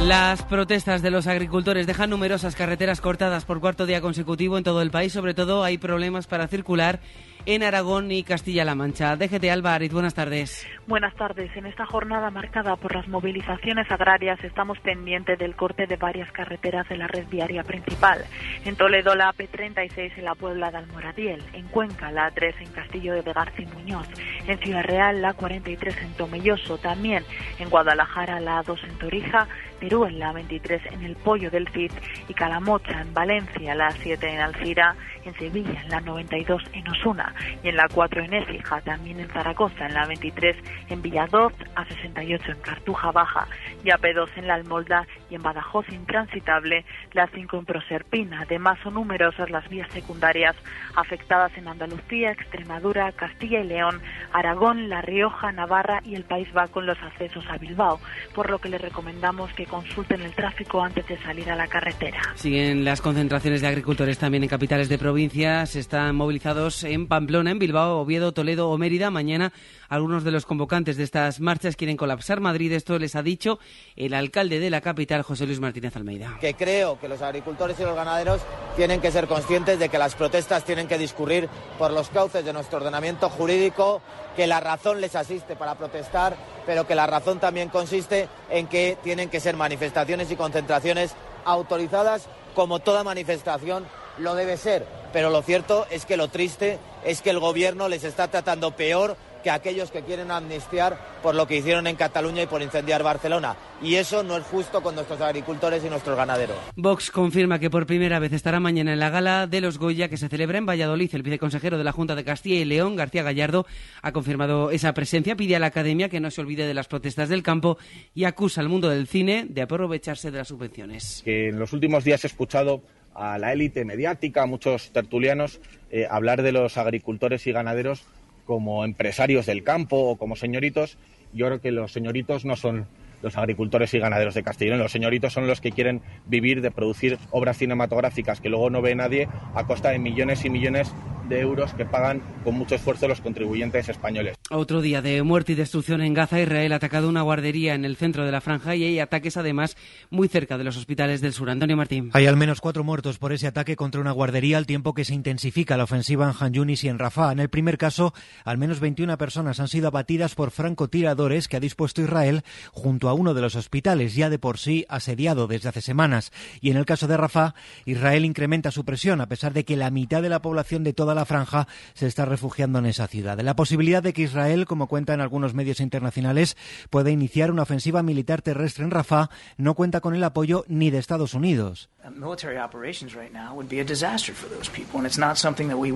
S20: Las protestas de los agricultores dejan numerosas carreteras cortadas por cuarto día consecutivo en todo el país. Sobre todo hay problemas para circular en Aragón y Castilla-La Mancha. DGT Álvarez, buenas tardes.
S21: Buenas tardes. En esta jornada marcada por las movilizaciones agrarias estamos pendientes del corte de varias carreteras de la red viaria principal. En Toledo la AP36 en la Puebla de Almoradiel, en Cuenca la A3 en Castillo de García Muñoz, en Ciudad Real la 43 en Tomelloso, también en Guadalajara la A2 en Torija, Teruel la 23 en el Pollo del Cid y Calamocha en Valencia la 7 en Alcira, en Sevilla en la 92 en Osuna y en la 4 en Écija, también en Zaragoza en la 23 en Villadoz, a 68 en Cartuja Baja y a P2 en la Almolda y en Badajoz intransitable, la 5 en Proserpina. Además son numerosas las vías secundarias afectadas en Andalucía, Extremadura, Castilla y León, Aragón, La Rioja, Navarra y el País Vasco en los accesos a Bilbao, por lo que les recomendamos que consulten el tráfico antes de salir a la carretera.
S20: Siguen las concentraciones de agricultores también en capitales de provincias. Están movilizados en Pamplona, en Bilbao, Oviedo, Toledo o Mérida. Mañana algunos de los convocantes de estas marchas quieren colapsar Madrid. Esto les ha dicho el alcalde de la capital, José Luis Martínez Almeida.
S22: que creo que los agricultores y los ganaderos tienen que ser conscientes de que las protestas tienen que discurrir por los cauces de nuestro ordenamiento jurídico, que la razón les asiste para protestar, pero que la razón también consiste en que tienen que ser manifestaciones y concentraciones autorizadas como toda manifestación lo debe ser. Pero lo cierto es que lo triste es que el gobierno les está tratando peor que aquellos que quieren amnistiar por lo que hicieron en Cataluña y por incendiar Barcelona. Y eso no es justo con nuestros agricultores y nuestros ganaderos.
S20: Vox confirma que por primera vez estará mañana en la gala de los Goya que se celebra en Valladolid. El viceconsejero de la Junta de Castilla y León, García Gallardo, ha confirmado esa presencia. Pide a la Academia que no se olvide de las protestas del campo y acusa al mundo del cine de aprovecharse de las subvenciones.
S23: que en los últimos días he escuchado a la élite mediática, a muchos tertulianos, eh, hablar de los agricultores y ganaderos como empresarios del campo o como señoritos. Yo creo que los señoritos no son los agricultores y ganaderos de León. Los señoritos son los que quieren vivir de producir obras cinematográficas que luego no ve nadie a costa de millones y millones de euros que pagan con mucho esfuerzo los contribuyentes españoles.
S20: Otro día de muerte y destrucción en Gaza. Israel ha atacado una guardería en el centro de la franja y hay ataques además muy cerca de los hospitales del sur. Antonio Martín.
S24: Hay al menos cuatro muertos por ese ataque contra una guardería al tiempo que se intensifica la ofensiva en Han Yunis y en Rafah. En el primer caso, al menos 21 personas han sido abatidas por francotiradores que ha dispuesto Israel junto a uno de los hospitales, ya de por sí asediado desde hace semanas. Y en el caso de Rafah, Israel incrementa su presión a pesar de que la mitad de la población de toda la franja se está refugiando en esa ciudad. La posibilidad de que Israel, como cuentan algunos medios internacionales, pueda iniciar una ofensiva militar terrestre en Rafah no cuenta con el apoyo ni de Estados Unidos.
S25: A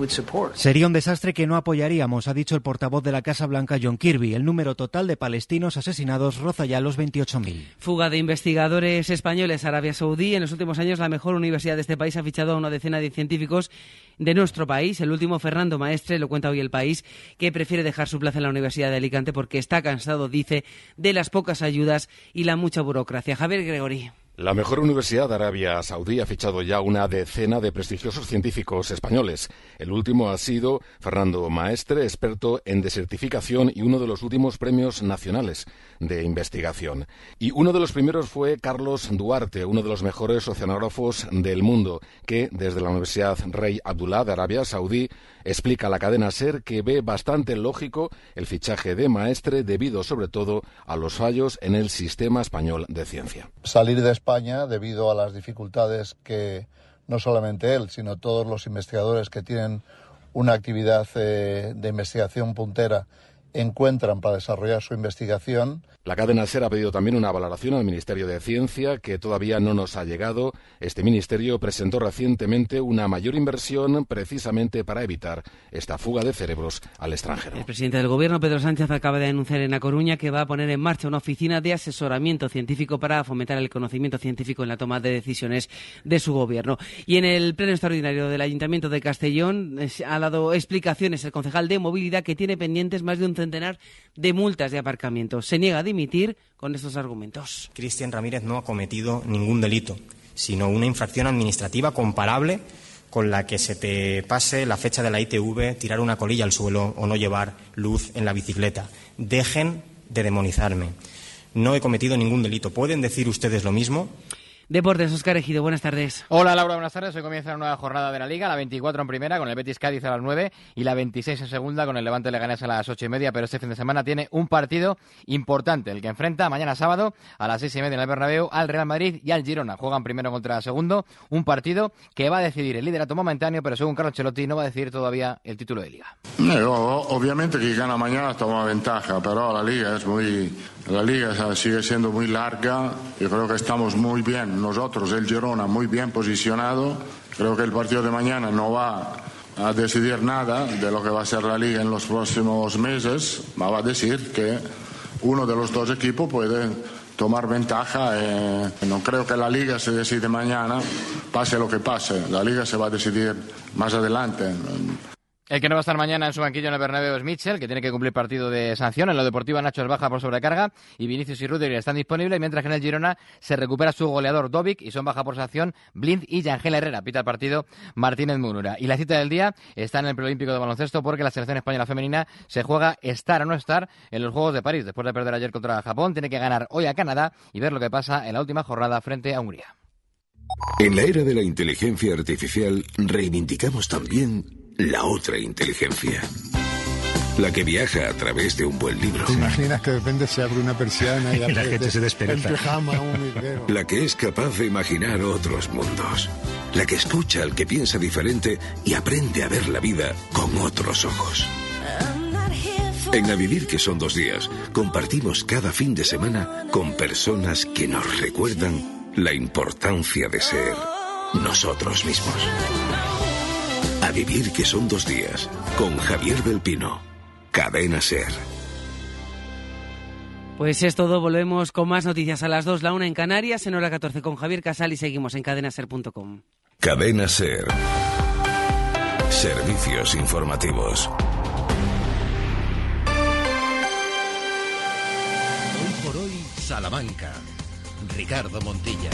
S25: support.
S24: Sería un desastre que no apoyaríamos, ha dicho el portavoz de la Casa Blanca John Kirby. El número total de palestinos asesinados roza ya los 28.000.
S20: Fuga de investigadores españoles a Arabia Saudí. En los últimos años, la mejor universidad de este país ha fichado a una decena de científicos de nuestro país. El último, Fernando Maestre, lo cuenta hoy el país, que prefiere dejar su plaza en la Universidad de Alicante porque está cansado, dice, de las pocas ayudas y la mucha burocracia. Javier Gregory.
S26: La mejor universidad de Arabia Saudí ha fichado ya una decena de prestigiosos científicos españoles. El último ha sido Fernando Maestre, experto en desertificación y uno de los últimos premios nacionales de investigación. Y uno de los primeros fue Carlos Duarte, uno de los mejores oceanógrafos del mundo, que desde la Universidad Rey Abdullah de Arabia Saudí explica a la cadena SER que ve bastante lógico el fichaje de Maestre debido sobre todo a los fallos en el sistema español de ciencia.
S27: Salir de España debido a las dificultades que no solamente él, sino todos los investigadores que tienen una actividad eh, de investigación puntera encuentran para desarrollar su investigación.
S26: La cadena SER ha pedido también una valoración al Ministerio de Ciencia que todavía no nos ha llegado. Este ministerio presentó recientemente una mayor inversión precisamente para evitar esta fuga de cerebros al extranjero.
S20: El presidente del Gobierno, Pedro Sánchez, acaba de anunciar en A Coruña que va a poner en marcha una oficina de asesoramiento científico para fomentar el conocimiento científico en la toma de decisiones de su Gobierno. Y en el pleno extraordinario del Ayuntamiento de Castellón eh, ha dado explicaciones el concejal de movilidad que tiene pendientes más de un centenar de multas de aparcamiento. Se niega a dimitir con estos argumentos.
S28: Cristian Ramírez no ha cometido ningún delito, sino una infracción administrativa comparable con la que se te pase la fecha de la ITV, tirar una colilla al suelo o no llevar luz en la bicicleta. Dejen de demonizarme. No he cometido ningún delito. ¿Pueden decir ustedes lo mismo?
S20: Deportes, Oscar Ejido, buenas tardes.
S29: Hola Laura, buenas tardes. Hoy comienza una nueva jornada de la Liga, la 24 en primera con el Betis Cádiz a las 9 y la 26 en segunda con el Levante Leganés a las 8 y media, pero este fin de semana tiene un partido importante, el que enfrenta mañana sábado a las 6 y media en el Bernabéu al Real Madrid y al Girona. Juegan primero contra segundo, un partido que va a decidir el liderato momentáneo, pero según Carlos Chelotti no va a decidir todavía el título de Liga.
S30: Eh, obviamente que gana mañana toma ventaja, pero la Liga es muy la liga sigue siendo muy larga y creo que estamos muy bien. Nosotros, el Girona, muy bien posicionado. Creo que el partido de mañana no va a decidir nada de lo que va a ser la liga en los próximos meses. Va a decir que uno de los dos equipos puede tomar ventaja. Eh, no creo que la liga se decide mañana, pase lo que pase. La liga se va a decidir más adelante.
S29: El que no va a estar mañana en su banquillo en el Bernabéu es Mitchell, que tiene que cumplir partido de sanción. En lo deportivo Nacho es baja por sobrecarga y Vinicius y Rudiger están disponibles, mientras que en el Girona se recupera su goleador Dovic y son baja por sanción Blind y Yangel Herrera. Pita el partido Martínez Munura. Y la cita del día está en el preolímpico de baloncesto porque la selección española femenina se juega estar o no estar en los Juegos de París. Después de perder ayer contra Japón, tiene que ganar hoy a Canadá y ver lo que pasa en la última jornada frente a Hungría.
S14: En la era de la inteligencia artificial reivindicamos también la otra inteligencia. La que viaja a través de un buen libro.
S31: ¿Te imaginas que de repente se abre una persiana y,
S14: Y la gente se
S31: librero.
S14: La que es capaz de imaginar otros mundos. La que escucha al que piensa diferente y aprende a ver la vida con otros ojos. En A Vivir que son dos días, compartimos cada fin de semana con personas que nos recuerdan la importancia de ser nosotros mismos. A Vivir que son dos días, con Javier del Pino. Cadena Ser.
S20: Pues es todo, volvemos con más noticias a las 2, la 1 en Canarias, en hora 14 con Javier Casal y seguimos en cadenaser.com.
S14: Cadena Ser. Servicios informativos.
S1: Hoy por hoy, Salamanca. Ricardo Montilla.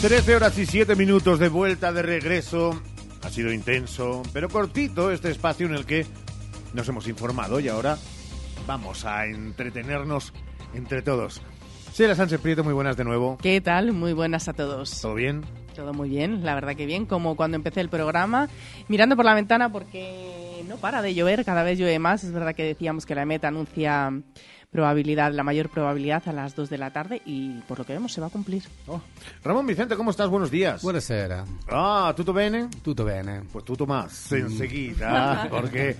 S2: Trece horas y siete minutos de vuelta de regreso. Ha sido intenso, pero cortito este espacio en el que nos hemos informado y ahora vamos a entretenernos entre todos. Sheila Sánchez Prieto, muy buenas de nuevo.
S3: ¿Qué tal? Muy buenas a todos.
S2: ¿Todo bien?
S3: Todo muy bien, la verdad que bien, como cuando empecé el programa, mirando por la ventana porque no para de llover, cada vez llueve más. Es verdad que decíamos que la meta anuncia probabilidad, la mayor probabilidad a las 2 de la tarde y por lo que vemos se va a cumplir.
S2: Oh. Ramón Vicente, ¿cómo estás? Buenos días.
S32: Buonasera.
S2: Ah, ¿tutto bene?
S32: Tutto bene.
S2: Pues tutto más enseguida, porque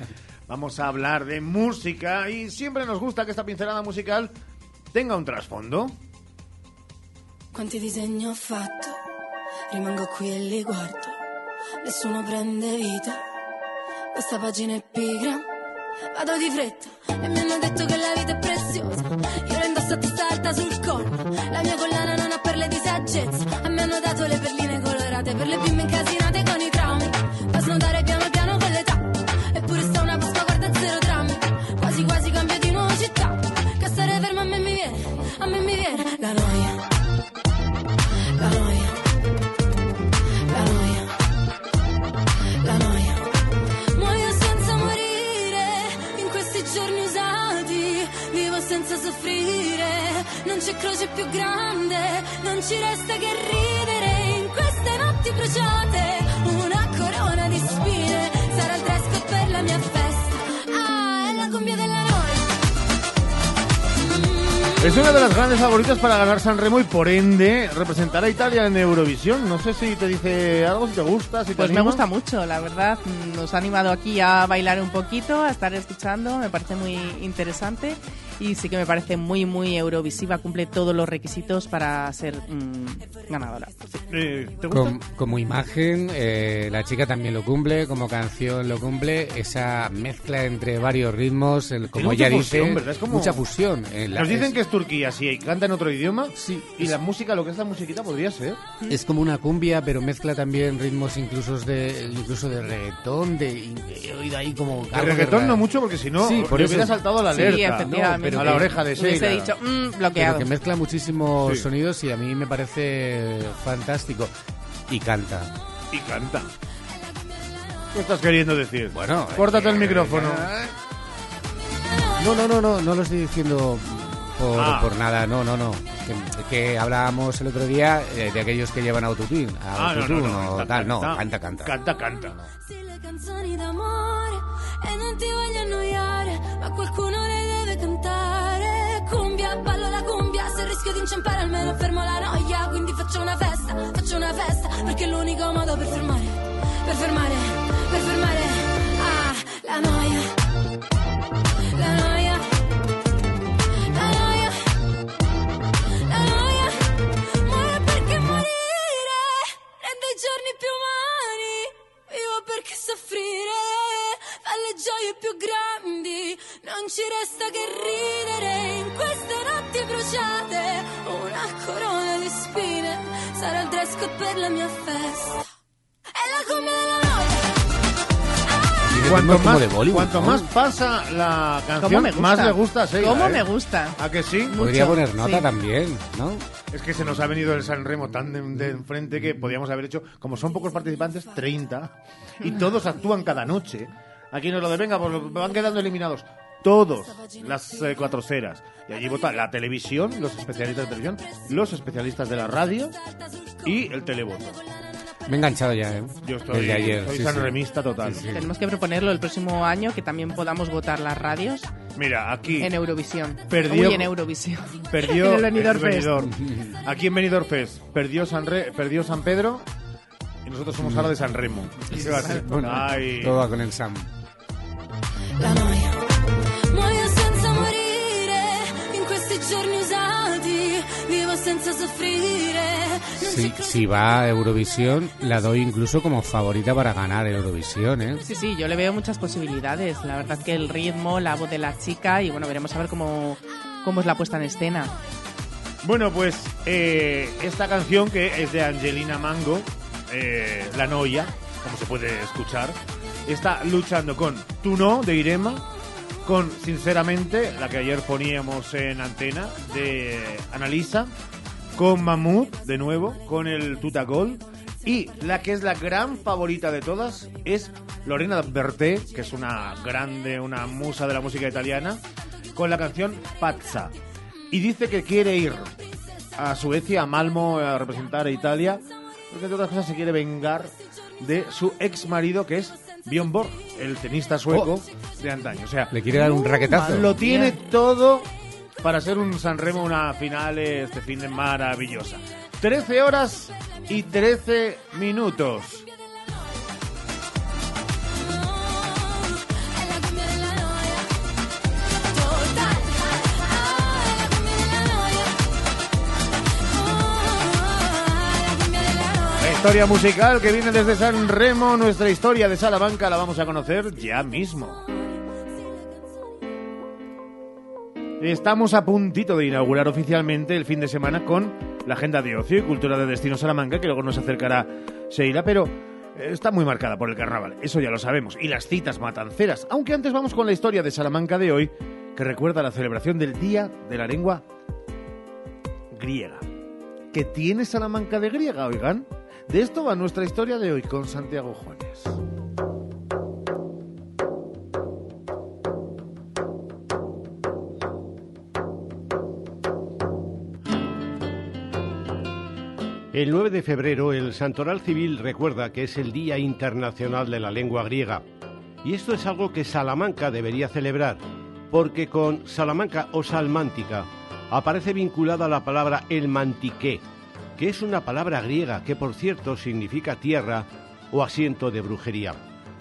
S2: vamos a hablar de música y siempre nos gusta que esta pincelada musical tenga un trasfondo.
S33: Quanti disegni ho fatto, rimango qui e li guardo, nessuno prende vita, questa pagina è pigra, vado di fretta e mi hanno detto che la vita è preziosa, io la indosso a testa alta sul collo, la mia collana non ha perle di saggezza, croce, croce più grande, non ci resta che ridere in queste notti bruciate.
S2: Es una de las grandes favoritas para ganar San Remo y por ende representar a Italia en Eurovisión. No sé si te dice algo, si te gusta, si te
S3: Pues me
S2: anima.
S3: gusta mucho, la verdad. Nos ha animado aquí a bailar un poquito, a estar escuchando. Me parece muy interesante y sí que me parece muy, muy eurovisiva. Cumple todos los requisitos para ser mm, ganadora.
S2: Eh, ¿Te gusta?
S34: Com- como imagen, eh, la chica también lo cumple, como canción lo cumple, esa mezcla entre varios ritmos, el- como
S2: mucha
S34: ella
S2: fusión,
S34: dice,
S2: ¿verdad? Es como-
S34: mucha fusión. en la-
S2: Nos dicen
S34: es,
S2: que Turquía, sí, y canta en otro idioma. Sí. Y la música, lo que es la musiquita, podría ser.
S34: es como una cumbia, pero mezcla también ritmos incluso de incluso de reggaetón, de, he oído ahí como...
S2: De
S34: algo de
S2: reggaetón no mucho, porque si no,
S34: Sí, por eso.
S2: hubiera saltado la
S3: Sí,
S2: alerta.
S3: efectivamente.
S2: ¿no? a la oreja de
S3: Hubiese
S2: Sheila.
S3: dicho, mm,
S34: Pero
S3: bloqueado.
S34: que mezcla muchísimos
S2: Sí.
S34: sonidos y a mí me parece fantástico. Y canta.
S2: Y canta. ¿Qué estás queriendo decir?
S34: Bueno,
S2: Córtate el
S34: eh,
S2: micrófono.
S34: No, no, no, no, no lo estoy diciendo por,
S2: Ah.
S34: por nada, no, no, no. Que, que hablábamos el otro día eh, de aquellos que llevan autotune.
S2: Ah, no, no,
S34: autotune
S2: no,
S34: o
S2: canta,
S34: tal, no,
S2: canta.
S34: canta, canta.
S2: Canta, canta.
S33: le canzoni d'amore e non ti voglio annoiare, ma qualcuno le deve cantare. Cumbia, ballo la cumbia, se rischio di inciampare almeno fermo la noia, quindi faccio una festa, faccio una festa, perché è l'unico modo per fermare, per fermare, per fermare, ah, la noia, la noia, i giorni più umani. Vivo perché soffrire fa le gioie più grandi. Non ci resta che ridere in queste notti bruciate. Una corona di spine sarà il dress code per la mia festa. È la noia.
S34: Tiene
S2: Cuanto más,
S34: de Bollywood,
S2: cuanto
S34: ¿no?
S2: más pasa la
S3: ¿Cómo
S2: canción,
S3: me gusta?
S2: más le gusta a Sheila,
S3: ¿Cómo
S2: ¿eh?
S3: me gusta?
S2: ¿A que sí?
S34: Podría
S3: mucho,
S34: poner nota
S3: sí.
S34: también, ¿no?
S2: Es que se nos ha venido el San Remo tan de, de enfrente que podíamos haber hecho, como son pocos participantes, 30, y todos actúan cada noche. Aquí nos lo de venga, pues van quedando eliminados. Todos, las eh, cuatro ceras. Y allí vota la televisión, los especialistas de televisión, los especialistas de la radio y el televoto.
S34: Me he enganchado ya, ¿eh?
S2: Yo estoy,
S34: Desde ayer.
S2: soy
S34: sí,
S2: sanremista total.
S34: Sí, sí.
S3: Tenemos que proponerlo el próximo año que también podamos votar las radios
S2: Mira, aquí
S3: en Eurovisión.
S2: Perdió-
S3: Uy, en Eurovisión.
S2: perdió
S3: en el Benidorm Fest.
S2: Benidorm. Aquí en Benidorm Fest perdió San, Re- perdió San Pedro y nosotros somos ahora de San Remo. ¿Qué va a ser?
S34: Bueno,
S2: Ay.
S34: todo va con el Sam.
S33: La noia. Muoio senza morire in questi giorni usati. Vivo senza soffrire. Non
S34: Si, va a Eurovisión, la doy incluso como favorita para ganar Eurovisión, ¿eh?
S3: Sí, sí, yo le veo muchas posibilidades. La verdad que el ritmo, la voz de la chica y bueno, veremos a ver cómo, cómo es la puesta en escena.
S2: Bueno, pues eh, esta canción que es de Angelina Mango, eh, La Noia, como se puede escuchar, está luchando con Tu No, de Irema, con Sinceramente, la que ayer poníamos en antena, de Analisa, con Mamut, de nuevo, con el Tutagol, y la que es la gran favorita de todas es Lorena Berté, que es una grande, una musa de la música italiana, con la canción Pazza. Y dice que quiere ir a Suecia, a Malmo, a representar a Italia, porque entre otras cosas se quiere vengar de su ex marido, que es Björn Borg, el tenista sueco de antaño. O sea,
S34: Le quiere dar un raquetazo.
S2: lo tiene todo para ser un Sanremo, una final este fin de maravillosa. 13 horas y 13 minutos. La historia musical que viene desde San Remo, nuestra historia de Salamanca, la vamos a conocer ya mismo. Estamos a puntito de inaugurar oficialmente el fin de semana con la agenda de ocio y cultura de Destino Salamanca, que luego nos acercará Sheila, pero eh, está muy marcada por el carnaval, eso ya lo sabemos, y las citas matanceras. Aunque antes vamos con la historia de Salamanca de hoy, que recuerda la celebración del Día de la Lengua Griega. ¿Qué tiene Salamanca de griega, oigan? De esto va nuestra historia de hoy con Santiago Juanes.
S35: El 9 de febrero el Santoral Civil recuerda que es el Día Internacional de la Lengua Griega. Y esto es algo que Salamanca debería celebrar, porque con Salamanca o Salmántica aparece vinculada la palabra el mantiqué, que es una palabra griega que por cierto significa tierra o asiento de brujería.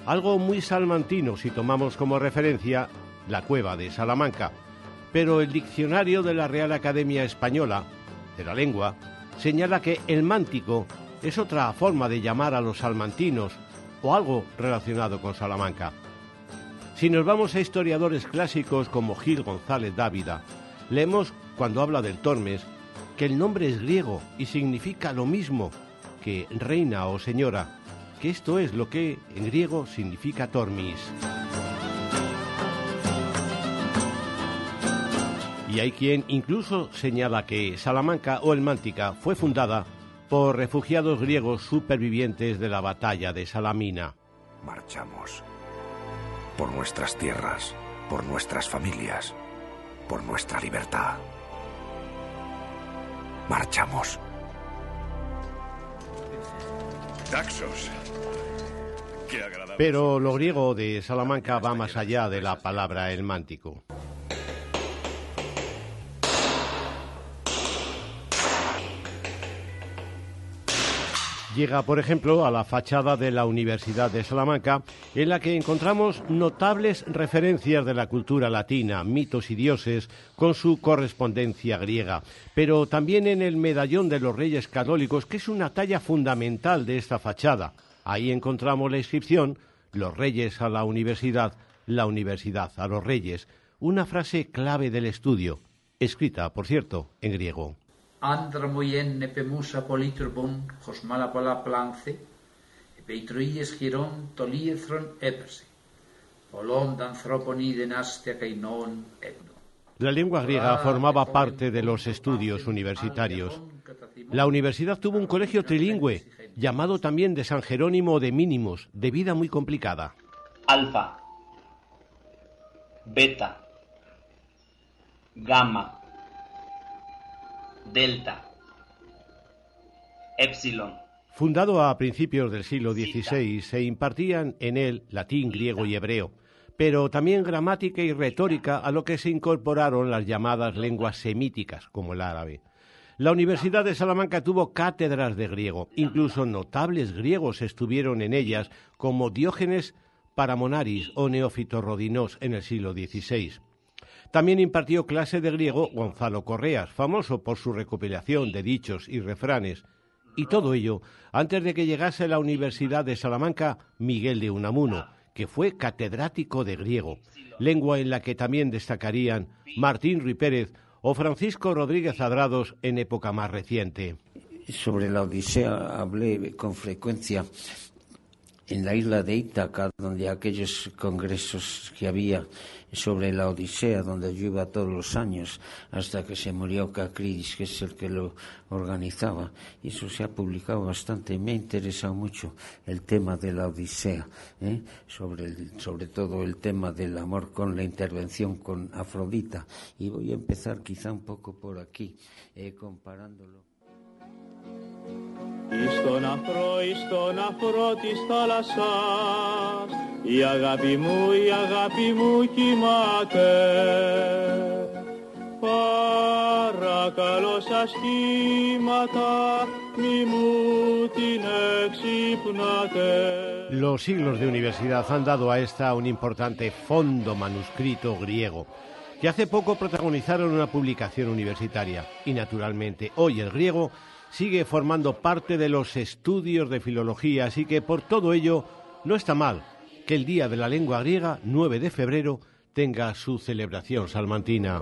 S35: Algo muy salmantino si tomamos como referencia la cueva de Salamanca. Pero el diccionario de la Real Academia Española, de la lengua, señala que el mántico es otra forma de llamar a los salmantinos o algo relacionado con Salamanca. Si nos vamos a historiadores clásicos como Gil González Dávida, leemos cuando habla del Tormes que el nombre es griego y significa lo mismo que reina o señora, que esto es lo que en griego significa Tormis. Y hay quien incluso señala que Salamanca o el Mántica fue fundada por refugiados griegos supervivientes de la batalla de Salamina.
S36: Marchamos. Por nuestras tierras, por nuestras familias, por nuestra libertad marchamos.
S35: Taxos. Pero lo griego de Salamanca va más allá de la palabra el Llega, por ejemplo, a la fachada de la Universidad de Salamanca, en la que encontramos notables referencias de la cultura latina, mitos y dioses, con su correspondencia griega, pero también en el medallón de los Reyes Católicos, que es una talla fundamental de esta fachada. Ahí encontramos la inscripción Los Reyes a la Universidad, la Universidad a los Reyes, una frase clave del estudio, escrita, por cierto, en griego.
S37: Nepemusa plance, giron toliethron etno.
S35: La lengua griega formaba parte de los estudios universitarios. La universidad tuvo un colegio trilingüe, llamado también de San Jerónimo de Mínimos, de vida muy complicada.
S38: Alfa, beta, gamma, delta, epsilon.
S35: Fundado a principios del siglo XVI, se impartían en él latín, griego y hebreo, pero también gramática y retórica, a lo que se incorporaron las llamadas lenguas semíticas, como el árabe. La Universidad de Salamanca tuvo cátedras de griego, incluso notables griegos estuvieron en ellas, como Diógenes Paramonaris o Neófito Rodinos en el siglo XVI. También impartió clase de griego Gonzalo Correas, famoso por su recopilación de dichos y refranes. Y todo ello antes de que llegase a la Universidad de Salamanca Miguel de Unamuno, que fue catedrático de griego, lengua en la que también destacarían Martín Ruy Pérez o Francisco Rodríguez Adrados en época más reciente.
S39: Sobre la Odisea hablé con frecuencia en la isla de Ítaca, donde aquellos congresos que había sobre la Odisea, donde yo iba todos los años, hasta que se murió Cacridis, que es el que lo organizaba. Y eso se ha publicado bastante. Me ha interesado mucho el tema de la Odisea, ¿eh? sobre, todo el tema del amor con la intervención con Afrodita. Y voy a empezar quizá un poco por aquí, eh, comparándolo.
S40: Στον αφρό, στον αφρό της θάλασσας η αγάπη μου, η αγάπη μου κοιμάται Παρακαλώ σας κύματα μη μου την εξυπνάτε
S35: Los siglos de universidad han dado a esta un importante fondo manuscrito griego que hace poco protagonizaron una publicación universitaria y naturalmente hoy el griego sigue formando parte de los estudios de filología, así que por todo ello no está mal que el Día de la Lengua Griega, 9 de febrero, tenga su celebración salmantina.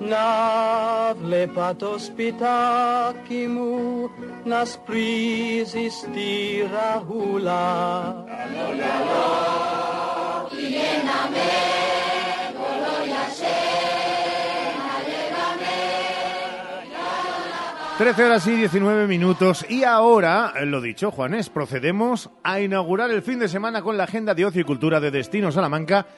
S35: Navle
S2: 13 horas y 19 minutos. Y ahora, lo dicho Juanes, procedemos a inaugurar el fin de semana con la agenda de ocio y cultura de Destino Salamanca.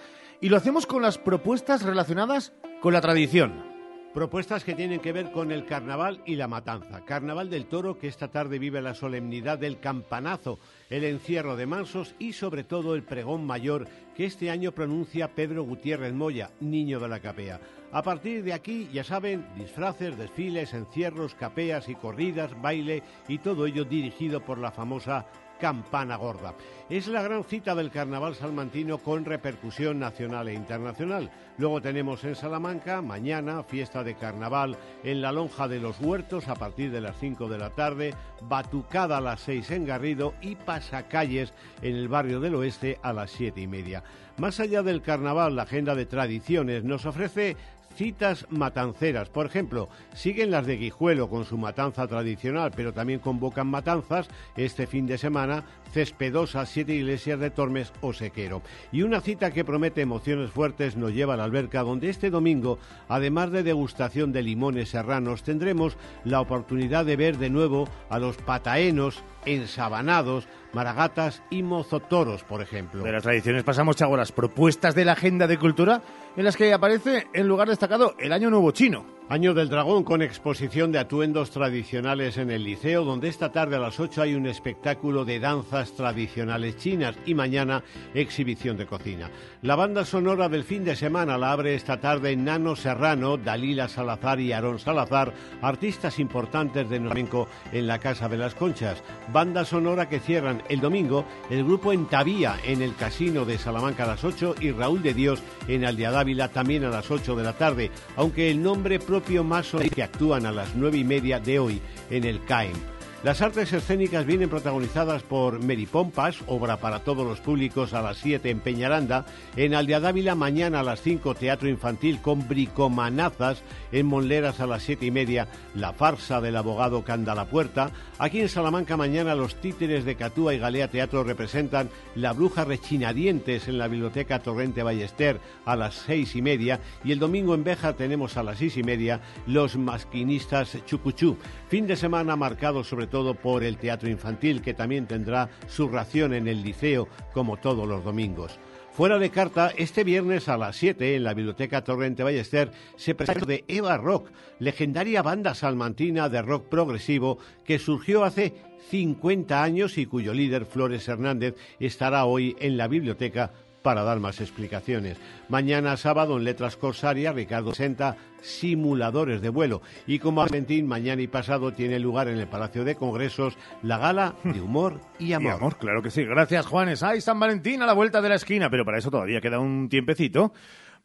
S2: Y lo hacemos con las propuestas relacionadas con la tradición.
S35: Propuestas que tienen que ver con el carnaval y la matanza. Carnaval del Toro que esta tarde vive la solemnidad del campanazo, el encierro de mansos y sobre todo el pregón mayor que este año pronuncia Pedro Gutiérrez Moya, niño de la capea. A partir de aquí, ya saben, disfraces, desfiles, encierros, capeas y corridas, baile y todo ello dirigido por la famosa Campana Gorda. Es la gran cita del carnaval salmantino con repercusión nacional e internacional. Luego tenemos en Salamanca, mañana, fiesta de carnaval en la Lonja de los Huertos a partir de las 5 de la tarde, batucada a las 6 en Garrido y pasacalles en el barrio del Oeste a las 7 y media. Más allá del carnaval, la agenda de tradiciones nos ofrece citas matanceras. Por ejemplo, siguen las de Guijuelo con su matanza tradicional, pero también convocan matanzas este fin de semana Cespedosa, Siete Iglesias de Tormes o Sequero. Y una cita que promete emociones fuertes nos lleva a la alberca donde este domingo, además de degustación de limones serranos, tendremos la oportunidad de ver de nuevo a los pataenos ensabanados, maragatas y mozotoros, por ejemplo.
S2: De las tradiciones pasamos, Chago, las propuestas de la agenda de cultura en las que aparece en lugar destacado el Año Nuevo Chino.
S35: Año del Dragón con exposición de atuendos tradicionales en el liceo, donde esta tarde a las 8 hay un espectáculo de danzas tradicionales chinas y mañana exhibición de cocina. La banda sonora del fin de semana la abre esta tarde Nano Serrano, Dalila Salazar y Aarón Salazar, artistas importantes de Nomenco en la Casa de las Conchas. Banda sonora que cierran el domingo el grupo Entavía en el Casino de Salamanca a las 8 y Raúl de Dios en Aldea Dávila también a las 8 de la tarde, aunque el nombre propio más que actúan a las nueve y media de hoy en el CAEM. Las artes escénicas vienen protagonizadas por Mary Pompas, obra para todos los públicos a las 7 en Peñaranda, en Aldea Dávila mañana a las 5 teatro infantil con bricomanazas, en Monleras a las 7 y media la farsa del abogado Canda la Puerta, aquí en Salamanca mañana los títeres de Catúa y Galea Teatro representan La Bruja Rechinadientes en la Biblioteca Torrente Ballester a las 6 y media. Y el domingo en Beja tenemos a las 6 y media Los Masquinistas Chucuchú, fin de semana marcado sobre todo todo por el teatro infantil, que también tendrá su ración en el liceo, como todos los domingos. Fuera de carta, este viernes a las 7 en la Biblioteca Torrente Ballester se presenta de Eva Rock, legendaria banda salmantina de rock progresivo que surgió hace 50 años y cuyo líder, Flores Hernández, estará hoy en la biblioteca para dar más explicaciones. Mañana sábado en Letras Corsaria, Ricardo Senta, simuladores de vuelo. Y como Argentín, mañana y pasado tiene lugar en el Palacio de Congresos la gala de humor y amor.
S2: Y amor, claro que sí. Gracias, Juanes. Ay, San Valentín a la vuelta de la esquina, pero para eso todavía queda un tiempecito.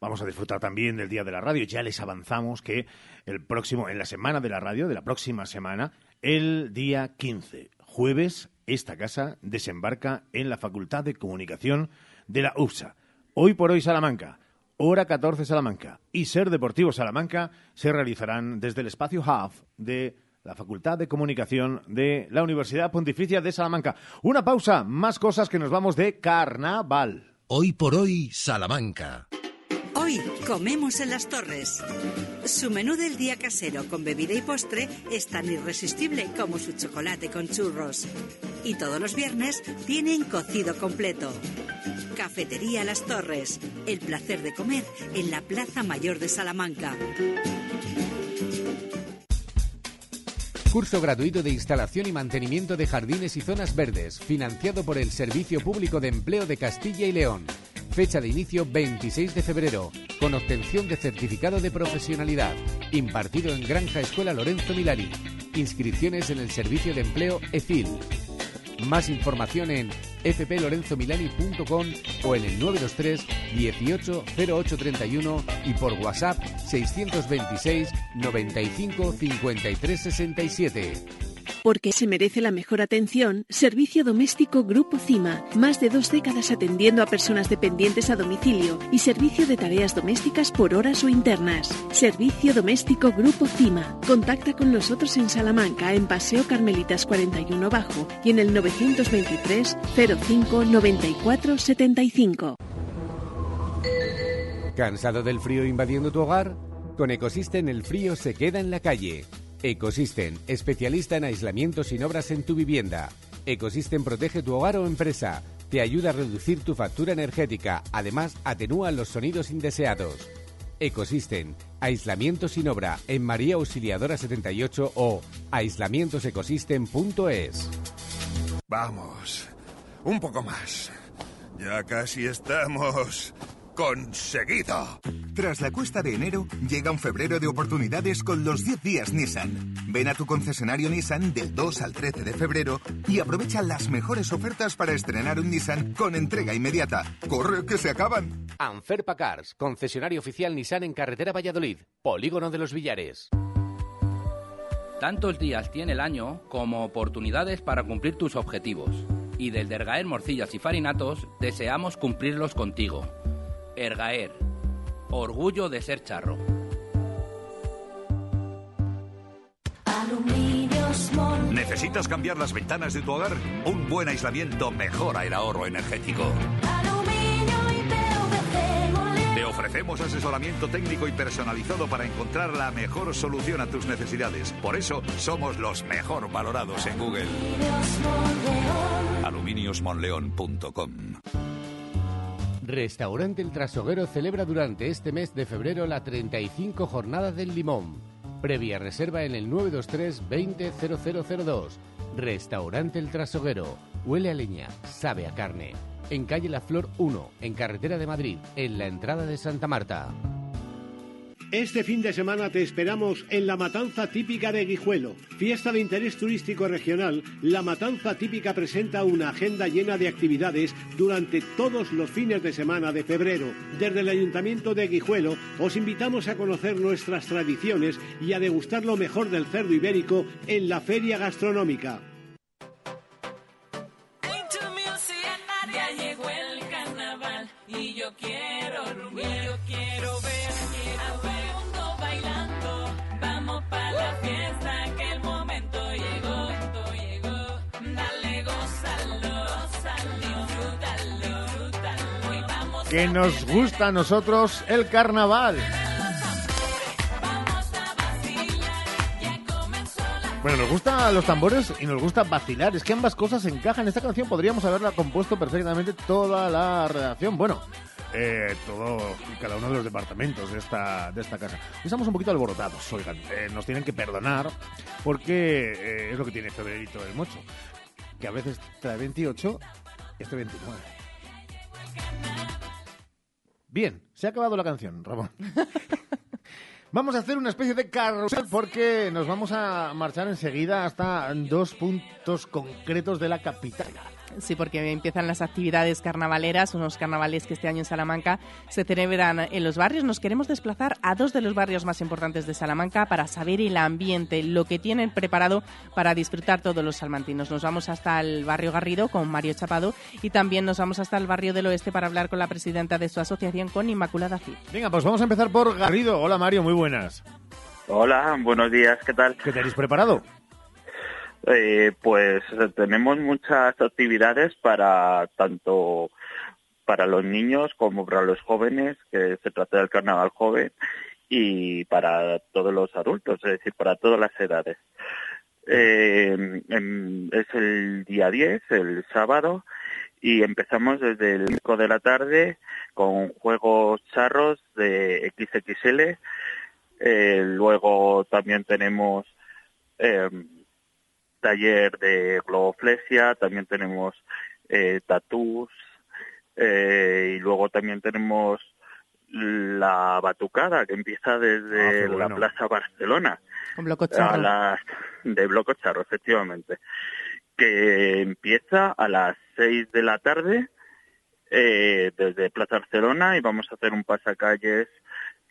S2: Vamos a disfrutar también del Día de la Radio. Ya les avanzamos que el próximo, en la semana de la radio, de la próxima semana, el día 15, jueves, esta casa desembarca en la Facultad de Comunicación de la UPSA. Hoy por hoy Salamanca, hora 14 Salamanca y Ser Deportivo Salamanca se realizarán desde el espacio Hub de la Facultad de Comunicación de la Universidad Pontificia de Salamanca. Una pausa, más cosas que nos vamos de carnaval.
S1: Hoy por hoy Salamanca.
S41: Hoy comemos en las torres. Su menú del día casero con bebida y postre es tan irresistible como su chocolate con churros. Y todos los viernes tienen cocido completo. Cafetería Las Torres. El placer de comer en la Plaza Mayor de Salamanca.
S34: Curso gratuito de instalación y mantenimiento de jardines y zonas verdes, financiado por el Servicio Público de Empleo de Castilla y León. Fecha de inicio 26 de febrero, con obtención de certificado de profesionalidad, impartido en Granja Escuela Lorenzo Milani. Inscripciones en el Servicio de Empleo EFIL. Más información en fplorenzomilani.com o en el 923 18 0831 y por WhatsApp 626 95 53 67.
S38: Porque se merece la mejor atención, Servicio Doméstico Grupo CIMA. Más de dos décadas atendiendo a personas dependientes a domicilio y servicio de tareas domésticas por horas o internas. Servicio Doméstico Grupo CIMA. Contacta con nosotros en Salamanca, en Paseo Carmelitas 41 Bajo y en el 923 05 94 75.
S34: ¿Cansado del frío invadiendo tu hogar? Con Ecosystem el frío se queda en la calle. Ecosystem, especialista en aislamiento sin obras en tu vivienda. Ecosystem protege tu hogar o empresa. Te ayuda a reducir tu factura energética. Además, atenúa los sonidos indeseados. Ecosystem, aislamiento sin obra en María Auxiliadora 78 o aislamientosecosystem.es.
S36: Vamos, un poco más. Ya casi estamos conseguido.
S42: Tras la cuesta de enero, llega un febrero de oportunidades con los 10 días Nissan. Ven a tu concesionario Nissan del 2 al 13 de febrero y aprovecha las mejores ofertas para estrenar un Nissan con entrega inmediata. ¡Corre, que se acaban!
S34: Anferpa Cars, concesionario oficial Nissan en carretera Valladolid, Polígono de los Villares.
S43: Tantos días tiene el año como oportunidades para cumplir tus objetivos. Y desde Ergaer Morcillas y Farinatos deseamos cumplirlos contigo. Ergaer. Orgullo de ser charro.
S36: ¿Necesitas cambiar las ventanas de tu hogar? Un buen aislamiento mejora el ahorro energético. Te ofrecemos asesoramiento técnico y personalizado para encontrar la mejor solución a tus necesidades. Por eso somos los mejor valorados en Google. Aluminiosmonleón.com
S34: Restaurante El Trasoguero celebra durante este mes de febrero la 35 Jornada del Limón. Previa reserva en el 923 200002. Restaurante El Trasoguero. Huele a leña, sabe a carne. En calle La Flor 1, en carretera de Madrid, en la entrada de Santa Marta.
S35: Este fin de semana te esperamos en la Matanza Típica de Guijuelo. Fiesta de interés turístico regional, la Matanza Típica presenta una agenda llena de actividades durante todos los fines de semana de febrero. Desde el Ayuntamiento de Guijuelo os invitamos a conocer nuestras tradiciones y a degustar lo mejor del cerdo ibérico en la feria gastronómica.
S44: Que
S2: nos gusta a nosotros el carnaval. Bueno, nos gustan los tambores y nos gusta vacilar. Es que ambas cosas encajan. Esta canción podríamos haberla compuesto perfectamente toda la redacción. Bueno, eh, todo y cada uno de los departamentos de esta, de esta casa. Estamos un poquito alborotados, oigan. Eh, nos tienen que perdonar porque eh, es lo que tiene febrerito del mocho. Que a veces trae 28 y este 29. Bien, se ha acabado la canción, Ramón. Vamos a hacer una especie de carrusel porque nos vamos a marchar enseguida hasta dos puntos concretos de la capital.
S3: Sí, porque empiezan las actividades carnavaleras, unos carnavales que este año en Salamanca se celebran en los barrios. Nos queremos desplazar a dos de los barrios más importantes de Salamanca para saber el ambiente, lo que tienen preparado para disfrutar todos los salmantinos. Nos vamos hasta el barrio Garrido con Mario Chapado y también nos vamos hasta el barrio del Oeste para hablar con la presidenta de su asociación, con Inmaculada Cid.
S2: Venga, pues vamos a empezar por Garrido. Hola Mario, muy buenas.
S45: Hola, buenos días, ¿qué tal?
S2: ¿Qué tenéis preparado?
S45: Eh, pues tenemos muchas actividades para tanto para los niños como para los jóvenes, que se trata del carnaval joven, y para todos los adultos, es decir, para todas las edades. Eh, em, es el día 10, el sábado, y empezamos desde el 5 de la tarde con juegos charros de XXL. Eh, luego también tenemos eh, taller de globoflesia, también tenemos eh, tatús eh, y luego también tenemos la batucada que empieza desde
S3: Ah,
S45: la. Plaza Barcelona
S3: Con Bloco
S45: a
S3: Charro.
S45: las de Bloco Charro, efectivamente, que empieza a las 6 de la tarde eh, desde Plaza Barcelona y vamos a hacer un pasacalles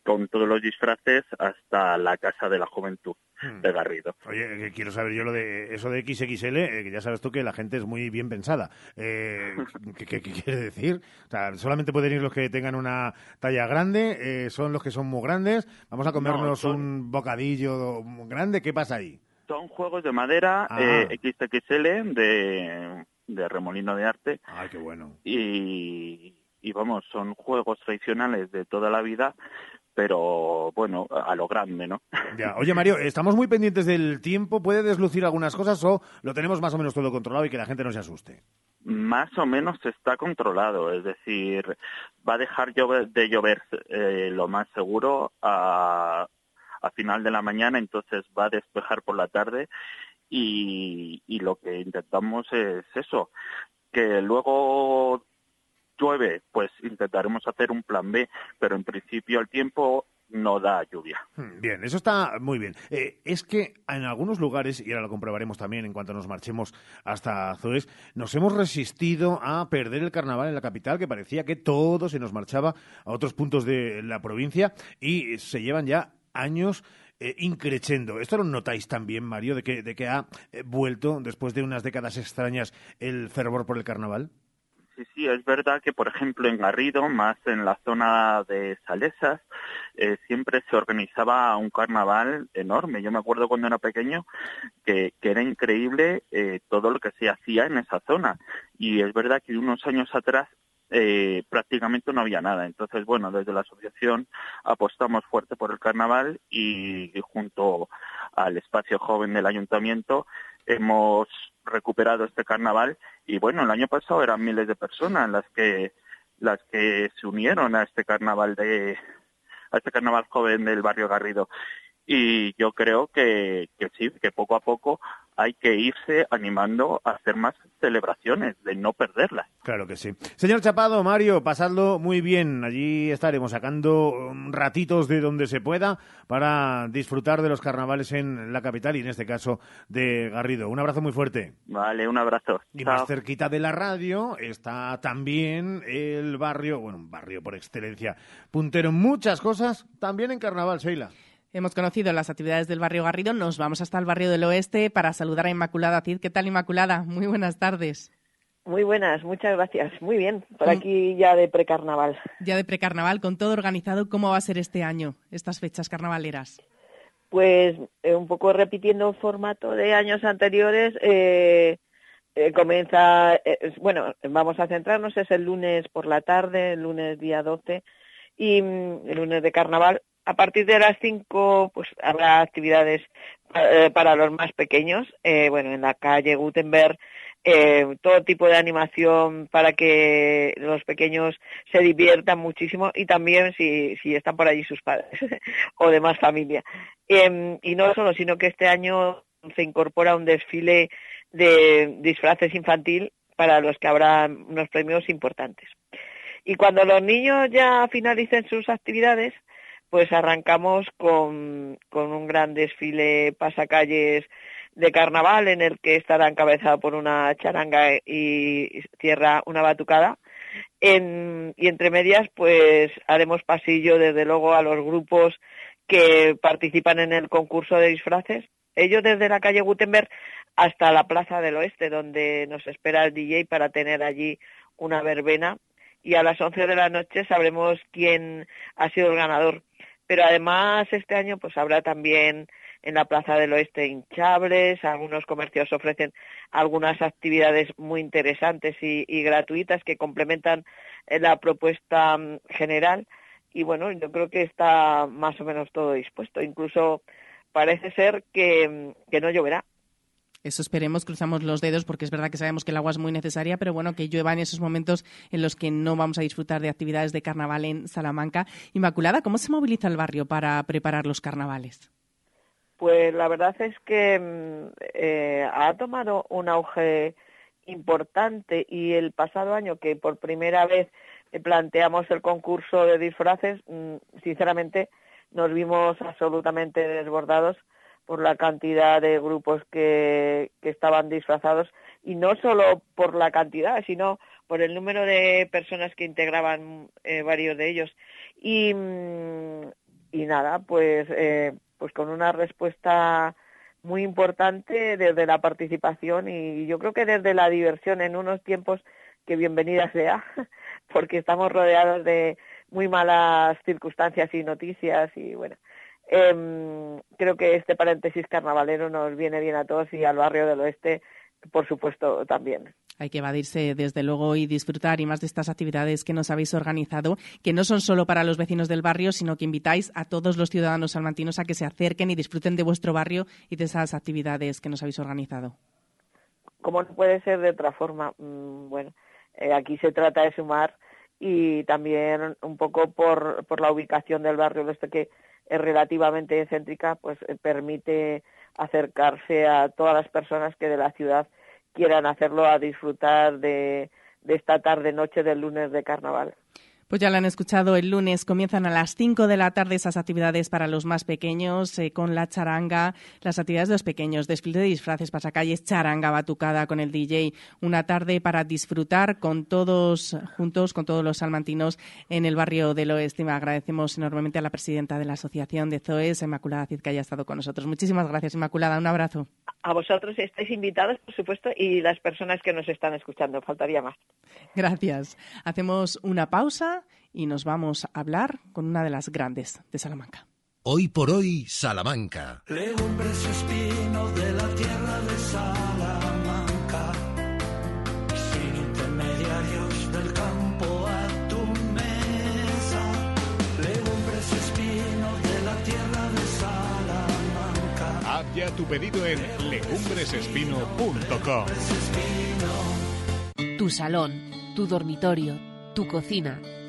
S45: con todos los disfraces hasta la Casa de la Juventud
S2: Hmm.
S45: de Garrido.
S2: Oye, que quiero saber yo lo de eso de XXL, eh, que ya sabes tú que la gente es muy bien pensada. Eh, ¿qué, qué- qué quiere decir? O sea, solamente pueden ir los que tengan una talla grande, eh, son los que son muy grandes. Vamos a comernos
S45: son-
S2: un bocadillo grande. ¿Qué pasa ahí?
S45: Son juegos de madera
S2: Ah.
S45: eh, XXL de, de remolino de arte
S2: Ay, qué bueno.
S45: y, y vamos, son juegos tradicionales de toda la vida, pero bueno, a lo grande, ¿no?
S2: Ya. Oye, Mario, estamos muy pendientes del tiempo. ¿Puede deslucir algunas cosas o lo tenemos más o menos todo controlado y que la gente no se asuste?
S45: Más o menos está controlado, es decir, va a dejar de llover eh, lo más seguro a, a final de la mañana, entonces va a despejar por la tarde y, y lo que intentamos es eso, que luego llueve, pues intentaremos hacer un plan B, pero en principio el tiempo no da lluvia.
S2: Hmm, Bien, eso está muy bien. Eh, es que en algunos lugares, y ahora lo comprobaremos también en cuanto nos marchemos hasta Zoes, nos hemos resistido a perder el carnaval en la capital, que parecía que todo se nos marchaba a otros puntos de la provincia y se llevan ya años eh. ¿Esto lo notáis también, Mario, de que, de que ha eh, vuelto, después de unas décadas extrañas, el fervor por el carnaval?
S45: Sí, sí, es verdad que, por ejemplo, en Garrido, más en la zona de Salesas, eh, siempre se organizaba un carnaval enorme. Yo me acuerdo cuando era pequeño que, que era increíble eh, todo lo que se hacía en esa zona. Y es verdad que unos años atrás eh, prácticamente no había nada. Entonces, bueno, desde la asociación apostamos fuerte por el carnaval y, junto al espacio joven del ayuntamiento hemos recuperado este carnaval y bueno, el año pasado eran miles de personas las que las que se unieron a este carnaval de a este carnaval joven del barrio Garrido y yo creo que, que sí, que poco a poco hay que irse animando a hacer más celebraciones, de no perderlas.
S2: Claro que sí. Señor Chapado, Mario, pasadlo muy bien. Allí estaremos sacando um, ratitos de donde se pueda para disfrutar de los carnavales en la capital y en este caso de Garrido. Un abrazo muy fuerte.
S45: Vale, un abrazo.
S2: Y
S45: Chao.
S2: más cerquita de la radio está también el barrio, bueno, un barrio por excelencia, puntero en muchas cosas, también en carnaval, Sheila.
S3: Hemos conocido las actividades del barrio Garrido, nos vamos hasta el barrio del Oeste para saludar a Inmaculada Cid. ¿Qué tal, Inmaculada? Muy buenas tardes.
S46: Muy buenas, muchas gracias. Muy bien, por
S3: ¿Cómo-
S46: aquí ya de precarnaval.
S3: Ya de precarnaval, con todo organizado, ¿cómo va a ser este año, estas fechas carnavaleras?
S46: Pues eh, un poco repitiendo el formato de años anteriores, eh, eh, comienza, eh, bueno, vamos a centrarnos, es el lunes por la tarde, el lunes día 12, y mm, el lunes de carnaval. A partir de las 5 pues habrá actividades eh, para los más pequeños, eh, bueno, en la calle Gutenberg, eh, todo tipo de animación para que los pequeños se diviertan muchísimo y también si, si están por allí sus padres o demás familia. Em, y no solo, sino que este año se incorpora un desfile de disfraces infantil para los que habrá unos premios importantes. Y cuando los niños ya finalicen sus actividades, pues arrancamos con, un gran desfile pasacalles de carnaval en el que estará encabezado por una charanga y cierra una batucada. Y entre medias, pues haremos pasillo desde luego a los grupos que participan en el concurso de disfraces. Ellos desde la calle Gutenberg hasta la Plaza del Oeste, donde nos espera el DJ para tener allí una verbena. Y a las 11 de la noche sabremos quién ha sido el ganador. Pero además este año pues habrá también en la Plaza del Oeste hinchables, algunos comercios ofrecen algunas actividades muy interesantes y, y gratuitas que complementan eh, la propuesta mm, general y bueno, yo creo que está más o menos todo dispuesto. Incluso parece ser que, mm, que no lloverá.
S3: Eso esperemos, cruzamos los dedos porque es verdad que sabemos que el agua es muy necesaria, pero bueno, que llueva en esos momentos en los que no vamos a disfrutar de actividades de carnaval en Salamanca. Inmaculada, ¿cómo se moviliza el barrio para preparar los carnavales?
S46: Pues la verdad es que mm, eh, ha tomado un auge importante y el pasado año que por primera vez planteamos el concurso de disfraces, mm, sinceramente nos vimos absolutamente desbordados por la cantidad de grupos que, que estaban disfrazados y no solo por la cantidad, sino por el número de personas que integraban eh, varios de ellos. Y, mm, y nada, pues, eh, pues con una respuesta muy importante desde la participación y yo creo que desde la diversión en unos tiempos que bienvenida sea, porque estamos rodeados de muy malas circunstancias y noticias y bueno, em, creo que este paréntesis carnavalero nos viene bien a todos y al barrio del oeste por supuesto, también.
S3: Hay que evadirse desde luego y disfrutar y más de estas actividades que nos habéis organizado, que no son solo para los vecinos del barrio, sino que invitáis a todos los ciudadanos salmantinos a que se acerquen y disfruten de vuestro barrio y de esas actividades que nos habéis organizado.
S46: Como no puede ser de otra forma, mm, bueno, eh, aquí se trata de sumar y también un poco por, por la ubicación del barrio, desde que relativamente céntrica, pues eh, permite acercarse a todas las personas que de la ciudad quieran hacerlo a disfrutar de, de esta tarde-noche del lunes de carnaval.
S3: Pues ya lo han escuchado, el lunes comienzan a las 5 de la tarde esas actividades para los más pequeños, eh, con la charanga, las actividades de los pequeños, desfile de disfraces, pasacalles, charanga batucada con el DJ, una tarde para disfrutar con todos juntos, con todos los salmantinos en el barrio del Oeste. Agradecemos enormemente a la presidenta de la Asociación de Zoes, Inmaculada Cid, que haya estado con nosotros. Muchísimas gracias, Inmaculada. Un abrazo.
S46: A vosotros estáis invitados, por supuesto, y las personas que nos están escuchando. Faltaría más.
S3: Gracias. Hacemos una pausa y nos vamos a hablar con una de las grandes de Salamanca.
S1: Hoy por hoy, Salamanca.
S44: Legumbres espinos de la tierra de Salamanca, sin intermediarios del campo a tu mesa. Legumbres espinos de la tierra de Salamanca.
S47: Haz ya tu pedido en legumbresespino.com.
S48: Tu salón, tu dormitorio, tu cocina,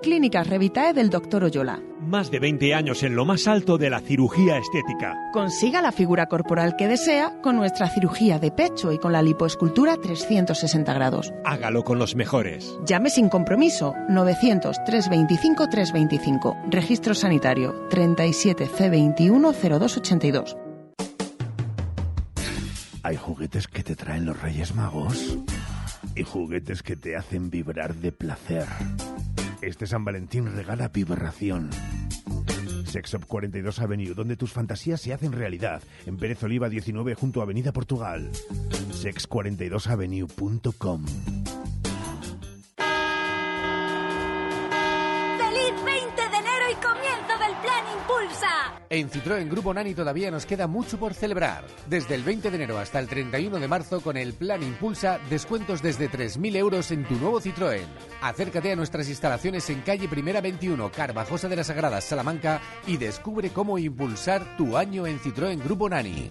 S49: Clínicas Revitae del Dr. Oyola.
S50: Más de 20 años en lo más alto de la cirugía estética.
S49: Consiga la figura corporal que desea con nuestra cirugía de pecho y con la lipoescultura 360 grados.
S50: Hágalo con los mejores.
S49: Llame sin compromiso 900 325 325. Registro sanitario 37 C21 0282.
S2: Hay juguetes que te traen los Reyes Magos y juguetes que te hacen vibrar de placer. Este San Valentín regala vibración. Sexop 42 Avenue, donde tus fantasías se hacen realidad. En Pérez Oliva 19, junto a Avenida Portugal. Sex42avenue.com.
S34: En Citroën Grupo Nani todavía nos queda mucho por celebrar. Desde el 20 de enero hasta el 31 de marzo con el Plan Impulsa, descuentos desde 3.000 euros en tu nuevo Citroën. Acércate a nuestras instalaciones en calle Primera 21, Carvajosa de las Sagradas, Salamanca y descubre cómo impulsar tu año en Citroën Grupo Nani.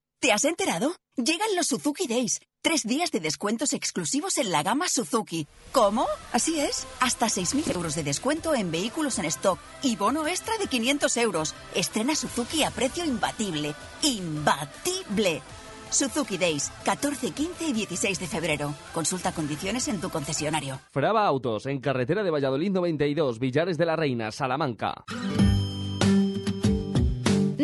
S32: ¿Te has enterado? Llegan los Suzuki Days. Tres días de descuentos exclusivos en la gama Suzuki. ¿Cómo? Así es. Hasta 6.000 euros de descuento en vehículos en stock y bono extra de 500 euros. Estrena Suzuki a precio imbatible. ¡Imbatible! Suzuki Days, 14, 15 y 16 de febrero. Consulta condiciones en tu concesionario.
S51: Frava Autos, en carretera de Valladolid 92, Villares de la Reina, Salamanca.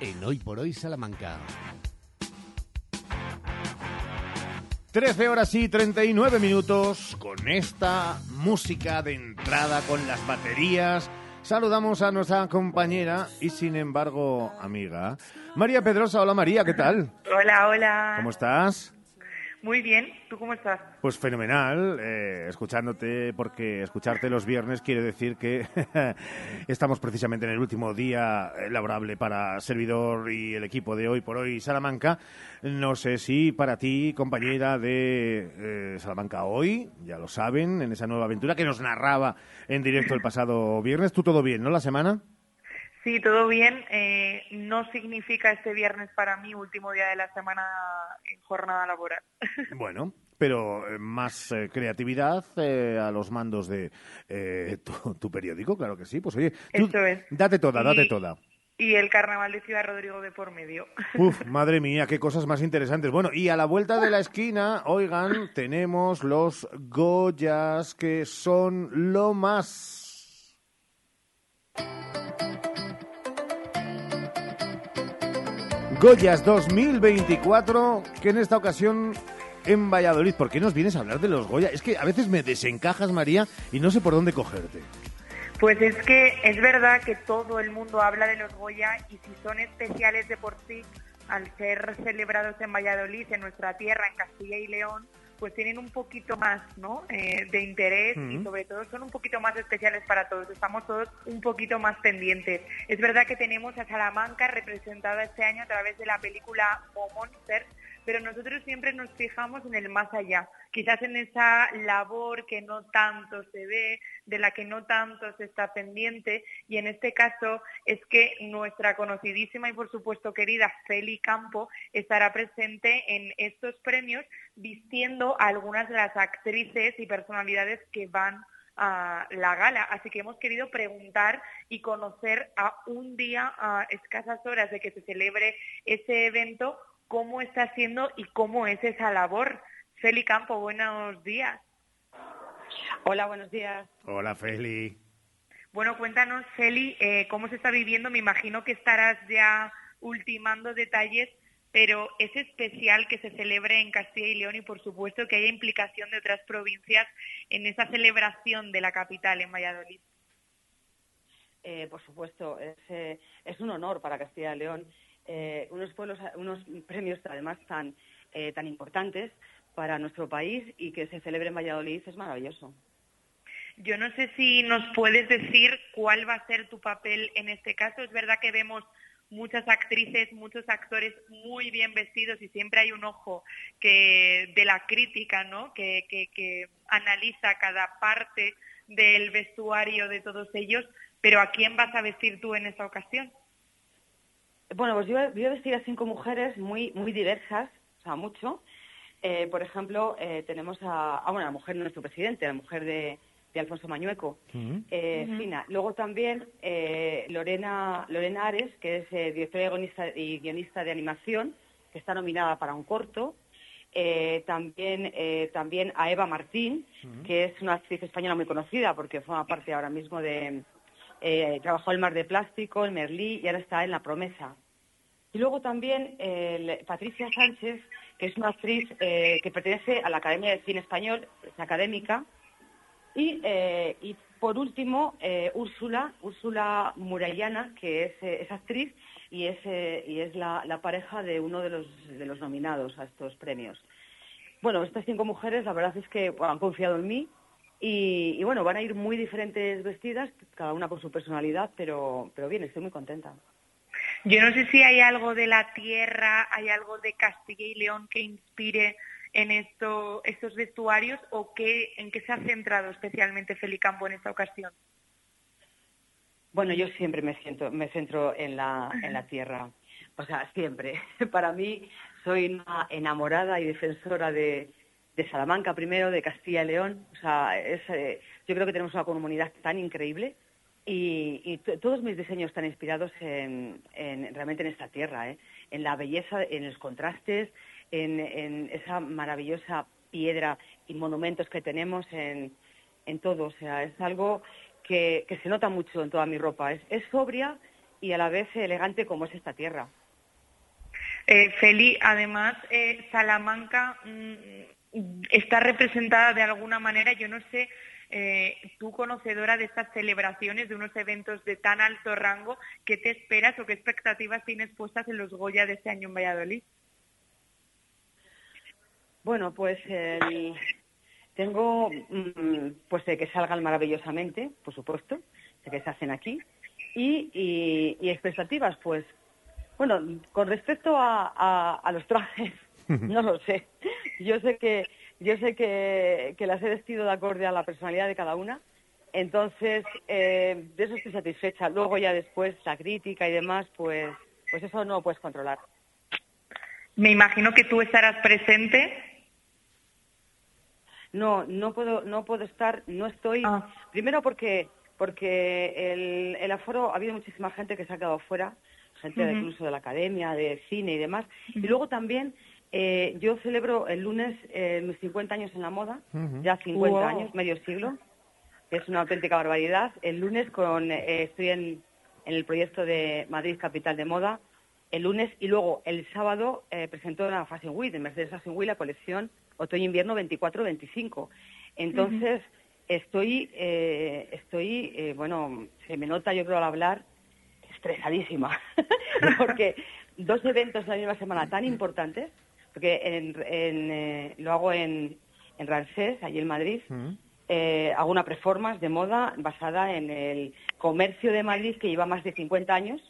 S34: En Hoy por Hoy Salamanca.
S2: 13 horas y 39 minutos con esta música de entrada, con las baterías, saludamos a nuestra compañera y sin embargo amiga, María Pedrosa. Hola María, ¿qué tal?
S52: Hola, hola.
S2: ¿Cómo estás?
S52: Muy bien, ¿tú cómo estás?
S2: Pues fenomenal, eh, escuchándote, porque escucharte los viernes quiere decir que estamos precisamente en el último día laborable para Servidor y el equipo de Hoy por Hoy Salamanca. No sé si para ti, compañera de eh, Salamanca Hoy, ya lo saben, en esa nueva aventura que nos narraba en directo el pasado viernes, ¿tú todo bien, no, la semana?
S52: Sí, todo bien. Eh, no significa este viernes para mí último día de la semana en jornada laboral.
S2: Bueno, pero eh, más eh, creatividad eh, a los mandos de tu, tu periódico, claro que sí. Pues oye, tú
S52: es.
S2: date toda, date
S52: Y-
S2: toda.
S52: Y el carnaval de Ciudad Rodrigo de por medio.
S2: Uf, madre mía, qué cosas más interesantes. Bueno, y a la vuelta de la esquina, oigan, tenemos los Goyas, que son lo más. Goyas 2024, que en esta ocasión en Valladolid. ¿Por qué nos vienes a hablar de los Goya? Es que a veces me desencajas, María, y no sé por dónde cogerte.
S52: Pues es que es verdad que todo el mundo habla de los Goya y si son especiales de por sí, al ser celebrados en Valladolid, en nuestra tierra, en Castilla y León, pues tienen un poquito más ¿no? Eh, de interés y sobre todo son un poquito más especiales para todos. Estamos todos un poquito más pendientes. Es verdad que tenemos a Salamanca representada este año a través de la película Monster, pero nosotros siempre nos fijamos en el más allá, quizás en esa labor que no tanto se ve, de la que no tanto se está pendiente, y en este caso es que nuestra conocidísima y por supuesto querida Feli Campo estará presente en estos premios vistiendo a algunas de las actrices y personalidades que van a la gala. Así que hemos querido preguntar y conocer a un día, a escasas horas de que se celebre ese evento, cómo está siendo y cómo es esa labor. Feli Campo, buenos días.
S53: Hola, buenos días.
S2: Hola, Feli.
S52: Bueno, cuéntanos, Feli, eh, cómo se está viviendo. Me imagino que estarás ya ultimando detalles, pero es especial que se celebre en Castilla y León y, por supuesto, que haya implicación de otras provincias en esa celebración de la capital en Valladolid.
S53: Eh, por supuesto, es, eh, es un honor para Castilla y León. Eh, unos pueblos, unos premios además tan, eh, tan importantes para nuestro país y que se celebre en Valladolid es maravilloso.
S52: Yo no sé si nos puedes decir cuál va a ser tu papel en este caso. Es verdad que vemos muchas actrices, muchos actores muy bien vestidos y siempre hay un ojo que de la crítica, ¿no? Que, que, que analiza cada parte del vestuario de todos ellos. Pero ¿a quién vas a vestir tú en esta ocasión?
S53: Bueno, pues yo voy a vestir a cinco mujeres muy, muy diversas, o sea, mucho. Eh, por ejemplo, eh, tenemos a, a, bueno, a la mujer de nuestro presidente, la mujer de, de Alfonso Mañueco, eh, Ujú. Fina. Luego también eh, Lorena, Lorena Ares, que es eh, directora y guionista, y guionista de animación, que está nominada para un corto. Eh, también, eh, también a Eva Martín, que es una actriz española muy conocida porque forma parte ahora mismo de... eh, trabajó el Mar de Plástico, el Merlí y ahora está en La Promesa. Y luego también Patricia Sánchez, que es una actriz eh, que pertenece a la Academia de Cine Español, es académica. Y, eh, por último, Úrsula, Úrsula Murayana, que es, actriz y es, la, pareja de uno de los, nominados a estos premios. Bueno, estas cinco mujeres, la verdad es que han confiado en mí y, y, bueno, van a ir muy diferentes vestidas, cada una con su personalidad, pero, pero bien, estoy muy contenta.
S52: Yo no sé si hay algo de la tierra, hay algo de Castilla y León que inspire en esto, estos vestuarios o qué, en qué se ha centrado especialmente Felicampo en esta ocasión.
S53: Bueno, yo siempre me siento, me centro en la, en la tierra. O sea, siempre. Para mí soy una enamorada y defensora de, de Salamanca primero, de Castilla y León. O sea, es, eh, yo creo que tenemos una comunidad tan increíble y, todos mis diseños están inspirados en, en- realmente en esta tierra, ¿eh? en la belleza, en los contrastes, en, en esa maravillosa piedra y monumentos que tenemos en, en todo. O sea, es algo que, que se nota mucho en toda mi ropa. Es, es sobria y a la vez elegante como es esta tierra.
S52: Eh, Feli, además, eh, Salamanca mm, está representada de alguna manera, yo no sé eh, tú conocedora de estas celebraciones, de unos eventos de tan alto rango, ¿qué te esperas o qué expectativas tienes puestas en los Goya de este año en Valladolid?
S53: Bueno, pues el- tengo, mm, pues de que salgan maravillosamente, por supuesto, de que se hacen aquí. Y, y- y expectativas, pues, bueno, con respecto a los trajes, no lo sé. Yo sé que yo sé que, que las he vestido de acorde a la personalidad de cada una. Entonces, eh, de eso estoy satisfecha. Luego ya después la crítica y demás, pues, pues eso no lo puedes controlar.
S52: Me imagino que tú estarás presente.
S53: No, no puedo, no puedo estar, no estoy. Primero porque porque el, el aforo ha habido muchísima gente que se ha quedado fuera, gente de- incluso de la academia, de cine y demás. Y luego también eh, yo celebro el lunes eh, mis 50 años en la moda, ya 50
S52: Wow.
S53: años, medio siglo. Es una auténtica barbaridad. El lunes con eh, estoy en, en el proyecto de Madrid Capital de Moda. El lunes y luego el sábado eh, presentó la Fashion Week, en Mercedes Fashion Week, la colección Otoño-Invierno 24-25. Entonces, estoy, eh, estoy eh, bueno, se me nota yo creo al hablar, estresadísima, porque dos eventos en la misma semana tan importantes, porque en, en, eh, lo hago en, en Rancés, allí en Madrid, eh, hago una performance de moda basada en el comercio de Madrid que lleva más de 50 años.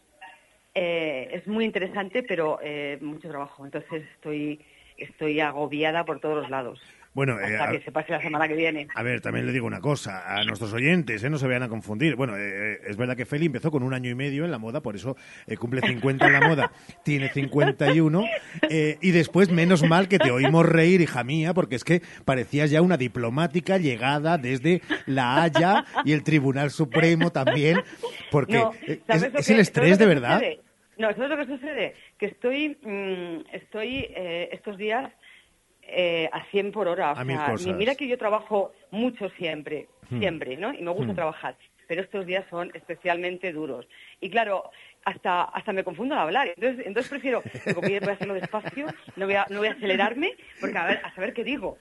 S53: Eh, es muy interesante, pero eh, mucho trabajo. Entonces estoy, estoy agobiada por todos los lados.
S2: Bueno, eh,
S53: hasta
S2: a-
S53: que se pase la semana que viene.
S2: A ver, también le digo una cosa a nuestros oyentes, ¿eh? no se vayan a confundir. Bueno, eh, es verdad que Feli empezó con un año y medio en la moda, por eso eh, cumple 50 en la moda, tiene 51, eh, y después, menos mal que te oímos reír, hija mía, porque es que parecías ya una diplomática llegada desde La Haya y el Tribunal Supremo también, porque
S53: No,
S2: eh,
S53: ¿sabes
S2: es, es el
S53: ¿sabes
S2: estrés de verdad.
S53: sucede? No, ¿sabes lo que sucede? Que estoy, mm, estoy eh, estos días eh, a 100 por hora. O
S2: A
S53: sea, mira que yo trabajo mucho siempre,
S2: Hmm.
S53: siempre, ¿no? Y me gusta
S2: Hmm.
S53: trabajar. Pero estos días son especialmente duros. Y claro, hasta hasta me confundo al hablar. Entonces, entonces prefiero, digo, voy a voy a hacerlo despacio, no voy a, no voy a acelerarme, porque a ver, a saber qué digo.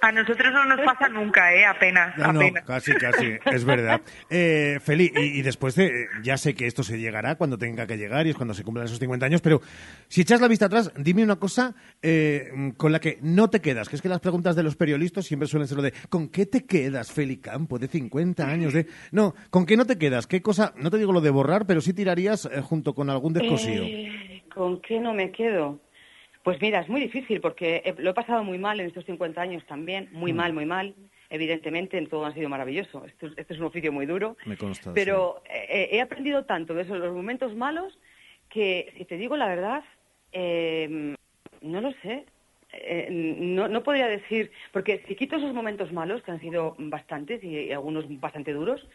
S52: A nosotros no nos pasa nunca, ¿eh? Apenas,
S2: No, no,
S52: apenas.
S2: casi, casi, es verdad. Eh, Feli, y, y después de, ya sé que esto se llegará cuando tenga que llegar y es cuando se cumplan esos 50 años, pero si echas la vista atrás, dime una cosa eh, con la que no te quedas, que es que las preguntas de los periodistas siempre suelen ser lo de ¿con qué te quedas, Feli Campo, de 50 años? de No, ¿con qué no te quedas? ¿Qué cosa, no te digo lo de borrar, pero sí tirarías eh, junto con algún descosío?
S53: Eh, ¿Con qué no me quedo? Pues mira, es muy difícil porque he- lo he pasado muy mal en estos 50 años también, muy
S2: Mm.
S53: mal, muy mal. Evidentemente, en todo ha sido maravilloso. Esto, este es un oficio muy duro.
S2: Me consta.
S53: Pero eh, he aprendido tanto de esos los momentos malos que, si te digo la verdad, eh, no lo sé. Eh, no, no podría decir, porque si quito esos momentos malos, que han sido bastantes y, y algunos bastante duros,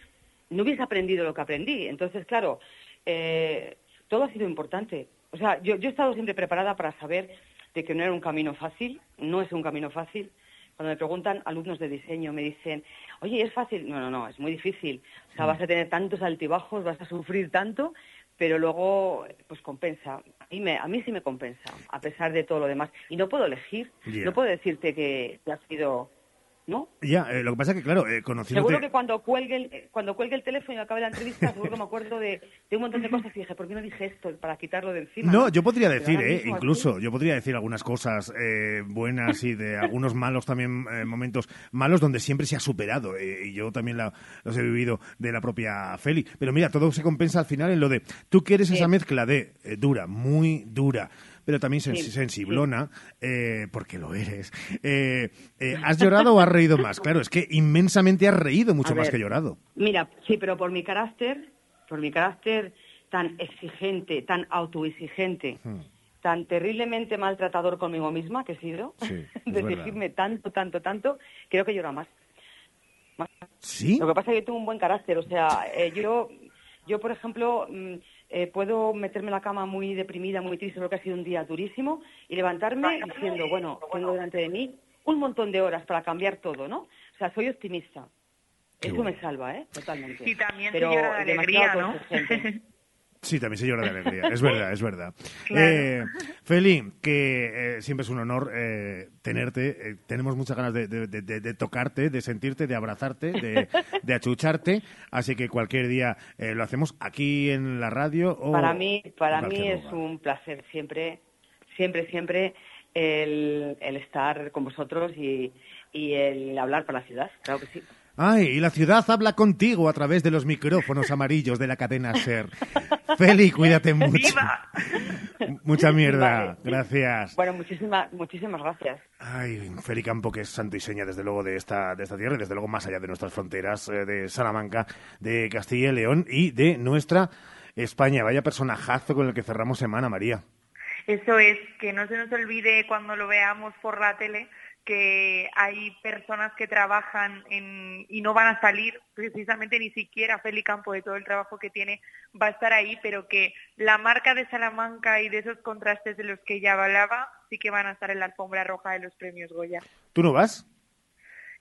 S53: no hubiese aprendido lo que aprendí. Entonces, claro, eh, todo ha sido importante. O sea, yo, yo he estado siempre preparada para saber de que no era un camino fácil, no es un camino fácil. Cuando me preguntan alumnos de diseño, me dicen, oye, ¿es fácil? No, no, no, es muy difícil. O sea, vas a tener tantos altibajos, vas a sufrir tanto, pero luego, pues compensa. A mí, me- a mí sí me compensa, a pesar de todo lo demás. Y no puedo elegir, no puedo decirte que, que ha sido, ¿no?
S2: Ya, eh, lo que pasa es que, claro, eh, conociéndote...
S53: Seguro que cuando cuelgue, el, eh, cuando cuelgue el teléfono y acabe la entrevista, seguro que me acuerdo de, de un montón de cosas y dije, ¿por qué no dije esto para quitarlo de encima?
S2: No, yo podría
S53: Pero
S2: decir, eh, incluso, yo podría decir algunas cosas eh, buenas y de algunos malos también, eh, momentos malos donde siempre se ha superado. eh, y yo también la- los he vivido de la propia Feli. Pero mira, todo se compensa al final en lo de, tú quieres esa mezcla de dura, muy dura, pero también sens-
S53: Sí,
S2: sensiblona, eh, porque lo eres. Eh, eh, ¿Has llorado o has reído más? Claro, es que inmensamente has reído mucho
S53: A
S2: más
S53: ver.
S2: que llorado.
S53: Mira, sí, pero por mi carácter, por mi carácter tan exigente, tan autoexigente,
S2: Hmm.
S53: tan terriblemente maltratador conmigo misma que he sido,
S2: Sí,
S53: de exigirme tanto, tanto, tanto, creo que llora más. Más.
S2: ¿Sí?
S53: Lo que pasa es que yo tengo un buen carácter, o sea, yo, yo por ejemplo, mm, eh, puedo meterme en la cama muy deprimida, muy triste, porque ha sido un día durísimo, y levantarme diciendo, bueno, tengo delante de mí un montón de horas para cambiar todo, ¿no? O sea, soy optimista. Eso me salva, ¿eh? Totalmente.
S52: Y también
S53: Pero
S52: se llora de
S53: demasiado
S52: alegría, ¿no?
S2: Sí, también se llora de alegría, es verdad, es verdad.
S52: Claro.
S2: Eh, Feli, que eh, siempre es un honor eh, tenerte, eh, tenemos muchas ganas de, de- de- de- de tocarte, de sentirte, de abrazarte, de, achucharte, así que cualquier día eh, lo hacemos aquí en la radio o
S53: Para mí, para mí es
S2: lugar.
S53: un placer siempre, siempre, siempre el, el estar con vosotros y, y el hablar para la ciudad, claro que sí.
S2: Ay, y la ciudad habla contigo a través de los micrófonos amarillos de la cadena SER. Feli, cuídate mucho. Mucha mierda,
S53: Vale.
S2: gracias.
S53: Bueno, muchísimas, muchísimas gracias.
S2: Ay, Feli Campo, que es santo y seña, desde luego, de esta, de esta tierra y desde luego más allá de nuestras fronteras, eh, de Salamanca, de Castilla y León y de nuestra España. Vaya personajazo con el que cerramos semana, María.
S52: Eso es, que no se nos olvide cuando lo veamos por la tele que hay personas que trabajan en, y no van a salir, precisamente ni siquiera Feli Campo de todo el trabajo que tiene va a estar ahí, pero que la marca de Salamanca y de esos contrastes de los que ya hablaba sí que van a estar en la alfombra roja de los premios Goya.
S2: ¿Tú no vas?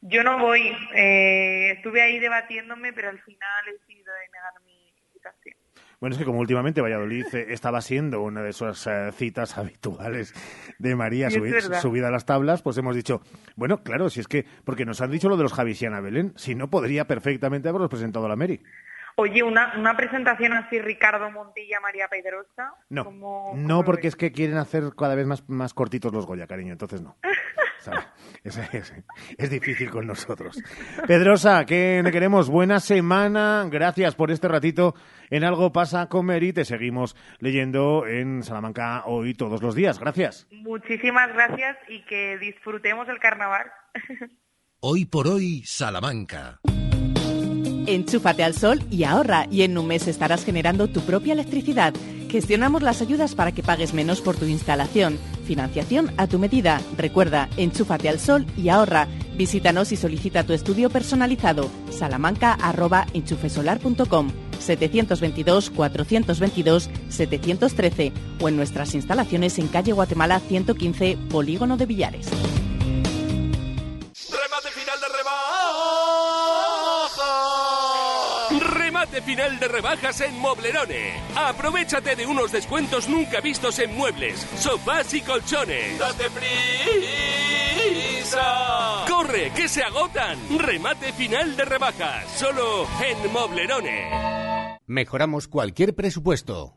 S52: Yo no voy, eh, estuve ahí debatiéndome, pero al final he decidido de negar mi invitación.
S2: Bueno, es que como últimamente Valladolid eh, estaba siendo una de esas eh, citas habituales de María
S52: Sí,
S2: subi- subida a las tablas, pues hemos dicho, bueno, claro, si es que, porque nos han dicho lo de los Javisiana Belén, si no podría perfectamente haberlos presentado a la Mary.
S52: Oye, una, una presentación así, Ricardo Montilla, María Pedrosa.
S2: No,
S52: ¿cómo-
S2: no
S52: cómo
S2: porque es que quieren hacer cada vez más, más cortitos los Goya, cariño, entonces no. Es, es- es difícil con nosotros. Pedrosa, que te queremos buena semana. Gracias por este ratito en Algo pasa con Mary. Te seguimos leyendo en Salamanca hoy todos los días. Gracias.
S52: Muchísimas gracias y que disfrutemos el carnaval.
S1: Hoy por hoy, Salamanca.
S3: Enchúfate al sol y ahorra y en un mes estarás generando tu propia electricidad. Gestionamos las ayudas para que pagues menos por tu instalación. Financiación a tu medida. Recuerda, enchúfate al sol y ahorra. Visítanos y solicita tu estudio personalizado. salamanca.enchufesolar.com 722-422-713 o en nuestras instalaciones en calle Guatemala 115, Polígono de Villares.
S47: Remate final de rebajas en Moblerone. Aprovechate de unos descuentos nunca vistos en muebles, sofás y colchones. ¡Date prisa! ¡Corre, que se agotan! Remate final de rebajas, solo en Moblerone.
S34: Mejoramos cualquier presupuesto.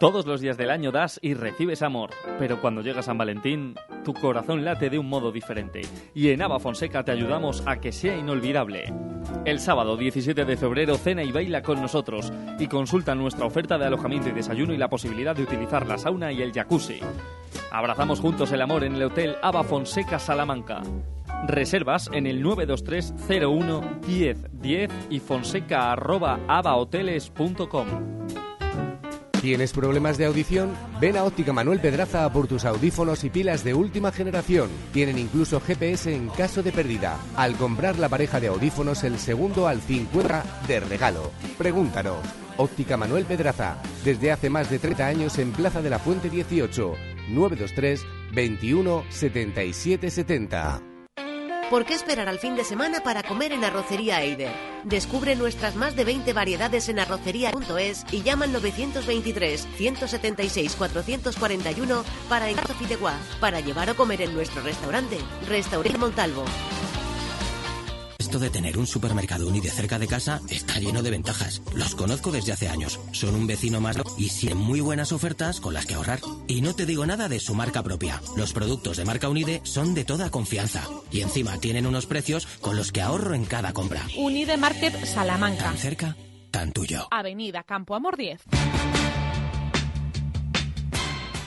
S54: Todos los días del año das y recibes amor, pero cuando llega San Valentín, tu corazón late de un modo diferente. Y en Ava Fonseca te ayudamos a que sea inolvidable. El sábado 17 de febrero cena y baila con nosotros y consulta nuestra oferta de alojamiento y desayuno y la posibilidad de utilizar la sauna y el jacuzzi. Abrazamos juntos el amor en el Hotel Ava Fonseca Salamanca. Reservas en el 923 01 10 10 y fonseca arroba avahoteles.com.
S34: ¿Tienes problemas de audición? Ven a Óptica Manuel Pedraza por tus audífonos y pilas de última generación. Tienen incluso GPS en caso de pérdida. Al comprar la pareja de audífonos, el segundo al 50 de regalo. Pregúntanos. Óptica Manuel Pedraza. Desde hace más de 30 años en Plaza de la Fuente 18. 923 21 77 70.
S55: ¿Por qué esperar al fin de semana para comer en Arrocería Eider? Descubre nuestras más de 20 variedades en arrocería.es y llama al 923-176-441 para Encargo Fideuá, para llevar o comer en nuestro restaurante, Restaurante Montalvo.
S56: Esto de tener un supermercado Unide cerca de casa está lleno de ventajas. Los conozco desde hace años. Son un vecino más y tienen muy buenas ofertas con las que ahorrar. Y no te digo nada de su marca propia. Los productos de marca Unide son de toda confianza. Y encima tienen unos precios con los que ahorro en cada compra.
S57: Unide Market Salamanca.
S56: Tan cerca, tan tuyo.
S57: Avenida Campo Amor 10.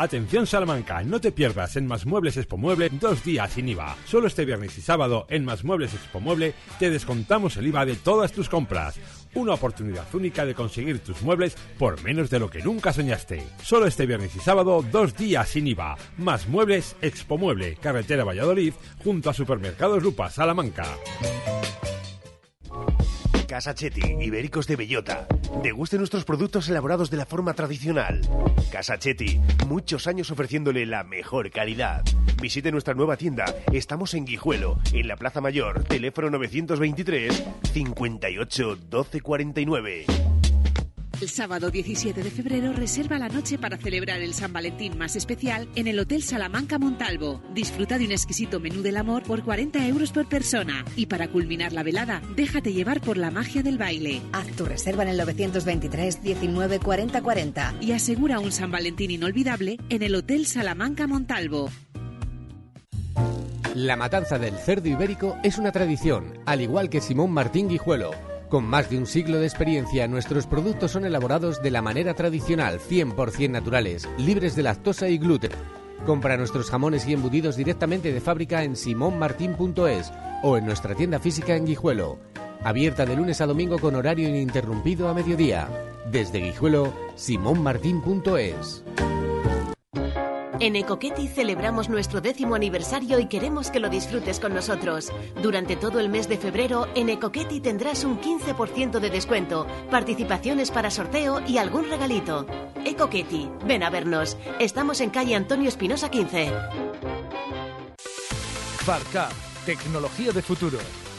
S58: Atención Salamanca, no te pierdas en Más Muebles Expo Mueble dos días sin IVA. Solo este viernes y sábado en Más Muebles Expo Mueble te descontamos el IVA de todas tus compras. Una oportunidad única de conseguir tus muebles por menos de lo que nunca soñaste. Solo este viernes y sábado dos días sin IVA. Más Muebles Expo Mueble, carretera Valladolid, junto a Supermercados Lupa, Salamanca.
S59: Casa Chetti, Ibéricos de Bellota. Deguste nuestros productos elaborados de la forma tradicional. Casa Chetti, muchos años ofreciéndole la mejor calidad. Visite nuestra nueva tienda. Estamos en Guijuelo, en la Plaza Mayor, teléfono 923 58 12 49.
S60: El sábado 17 de febrero reserva la noche para celebrar el San Valentín más especial en el Hotel Salamanca Montalvo. Disfruta de un exquisito menú del amor por 40 euros por persona. Y para culminar la velada, déjate llevar por la magia del baile.
S32: Haz tu reserva en el 923 19 40 40.
S60: Y asegura un San Valentín inolvidable en el Hotel Salamanca Montalvo.
S34: La matanza del cerdo ibérico es una tradición, al igual que Simón Martín Guijuelo. Con más de un siglo de experiencia, nuestros productos son elaborados de la manera tradicional, 100% naturales, libres de lactosa y gluten. Compra nuestros jamones y embutidos directamente de fábrica en simonmartin.es o en nuestra tienda física en Guijuelo. Abierta de lunes a domingo con horario ininterrumpido a mediodía. Desde Guijuelo, simonmartin.es.
S55: En Ecoqueti celebramos nuestro décimo aniversario y queremos que lo disfrutes con nosotros. Durante todo el mes de febrero, en Ecoqueti tendrás un 15% de descuento, participaciones para sorteo y algún regalito. Ecoqueti, ven a vernos. Estamos en calle Antonio Espinosa 15.
S61: Farcap, tecnología de futuro,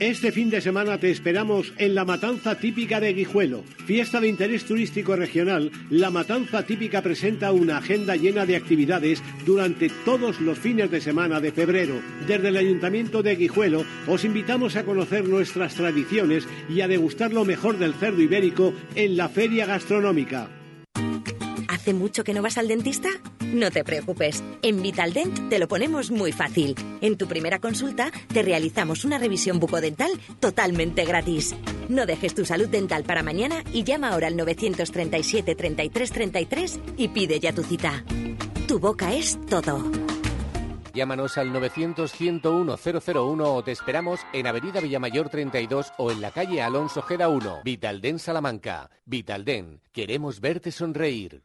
S35: Este fin de semana te esperamos en la Matanza Típica de Guijuelo. Fiesta de interés turístico regional, la Matanza Típica presenta una agenda llena de actividades durante todos los fines de semana de febrero. Desde el Ayuntamiento de Guijuelo os invitamos a conocer nuestras tradiciones y a degustar lo mejor del cerdo ibérico en la feria gastronómica.
S62: ¿Hace mucho que no vas al dentista? No te preocupes, en Vitaldent te lo ponemos muy fácil. En tu primera consulta te realizamos una revisión bucodental totalmente gratis. No dejes tu salud dental para mañana y llama ahora al 937 33 33 y pide ya tu cita. Tu boca es todo.
S34: Llámanos al 900-101-001 o te esperamos en Avenida Villamayor 32 o en la calle Alonso Gera 1, Vitalden Salamanca. Vitalden, queremos verte sonreír.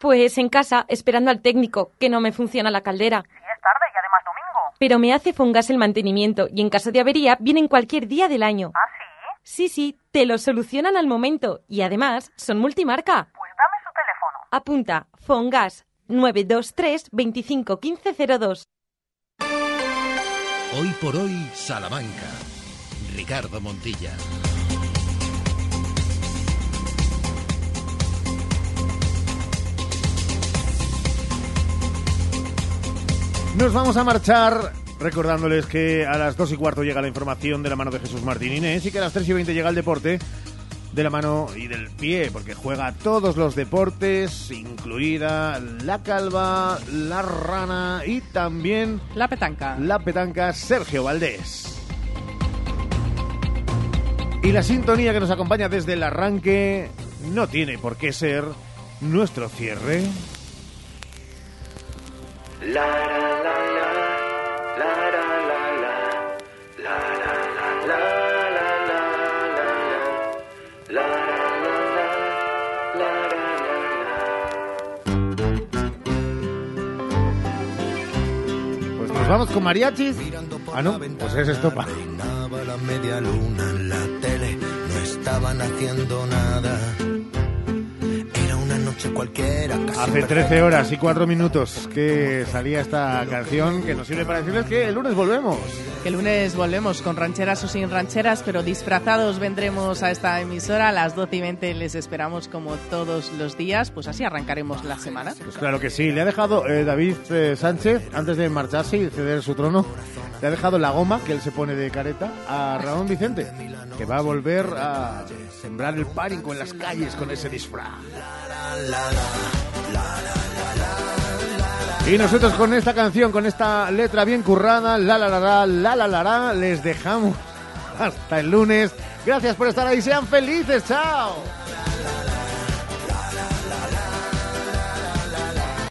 S57: Pues en casa, esperando al técnico, que no me funciona la caldera.
S63: Sí, es tarde y además domingo.
S57: Pero me hace Fongas el mantenimiento y en caso de avería vienen cualquier día del año.
S63: ¿Ah, sí?
S57: Sí, sí, te lo solucionan al momento y además son multimarca.
S63: Pues dame su teléfono.
S57: Apunta, Fongas 923 25 15 02.
S1: Hoy por hoy, Salamanca. Ricardo Montilla.
S2: Nos vamos a marchar recordándoles que a las 2 y cuarto llega la información de la mano de Jesús Martín Inés y que a las 3 y 20 llega el deporte de la mano y del pie, porque juega todos los deportes, incluida la calva, la rana y también
S3: la petanca.
S2: La petanca Sergio Valdés. Y la sintonía que nos acompaña desde el arranque no tiene por qué ser nuestro cierre. Pues nos vamos con mariachis. Ah, no, pues es esto. pa-
S64: media luna en la tele, no estaban haciendo nada. Noche cualquiera.
S2: Hace 13 horas y 4 minutos que salía esta canción que nos sirve para decirles que el lunes volvemos.
S3: Que el lunes volvemos con rancheras o sin rancheras, pero disfrazados vendremos a esta emisora. A las 12 y 20 les esperamos como todos los días. Pues así arrancaremos la semana.
S2: Pues claro que sí. Le ha dejado eh, David eh, Sánchez, antes de marcharse y ceder su trono, le ha dejado la goma que él se pone de careta a Ramón Vicente, que va a volver a sembrar el pánico en las calles con ese disfraz. Y nosotros con esta canción, con esta letra bien currada, la la la la la la la, la les dejamos hasta el lunes. Gracias por estar ahí, sean felices, chao.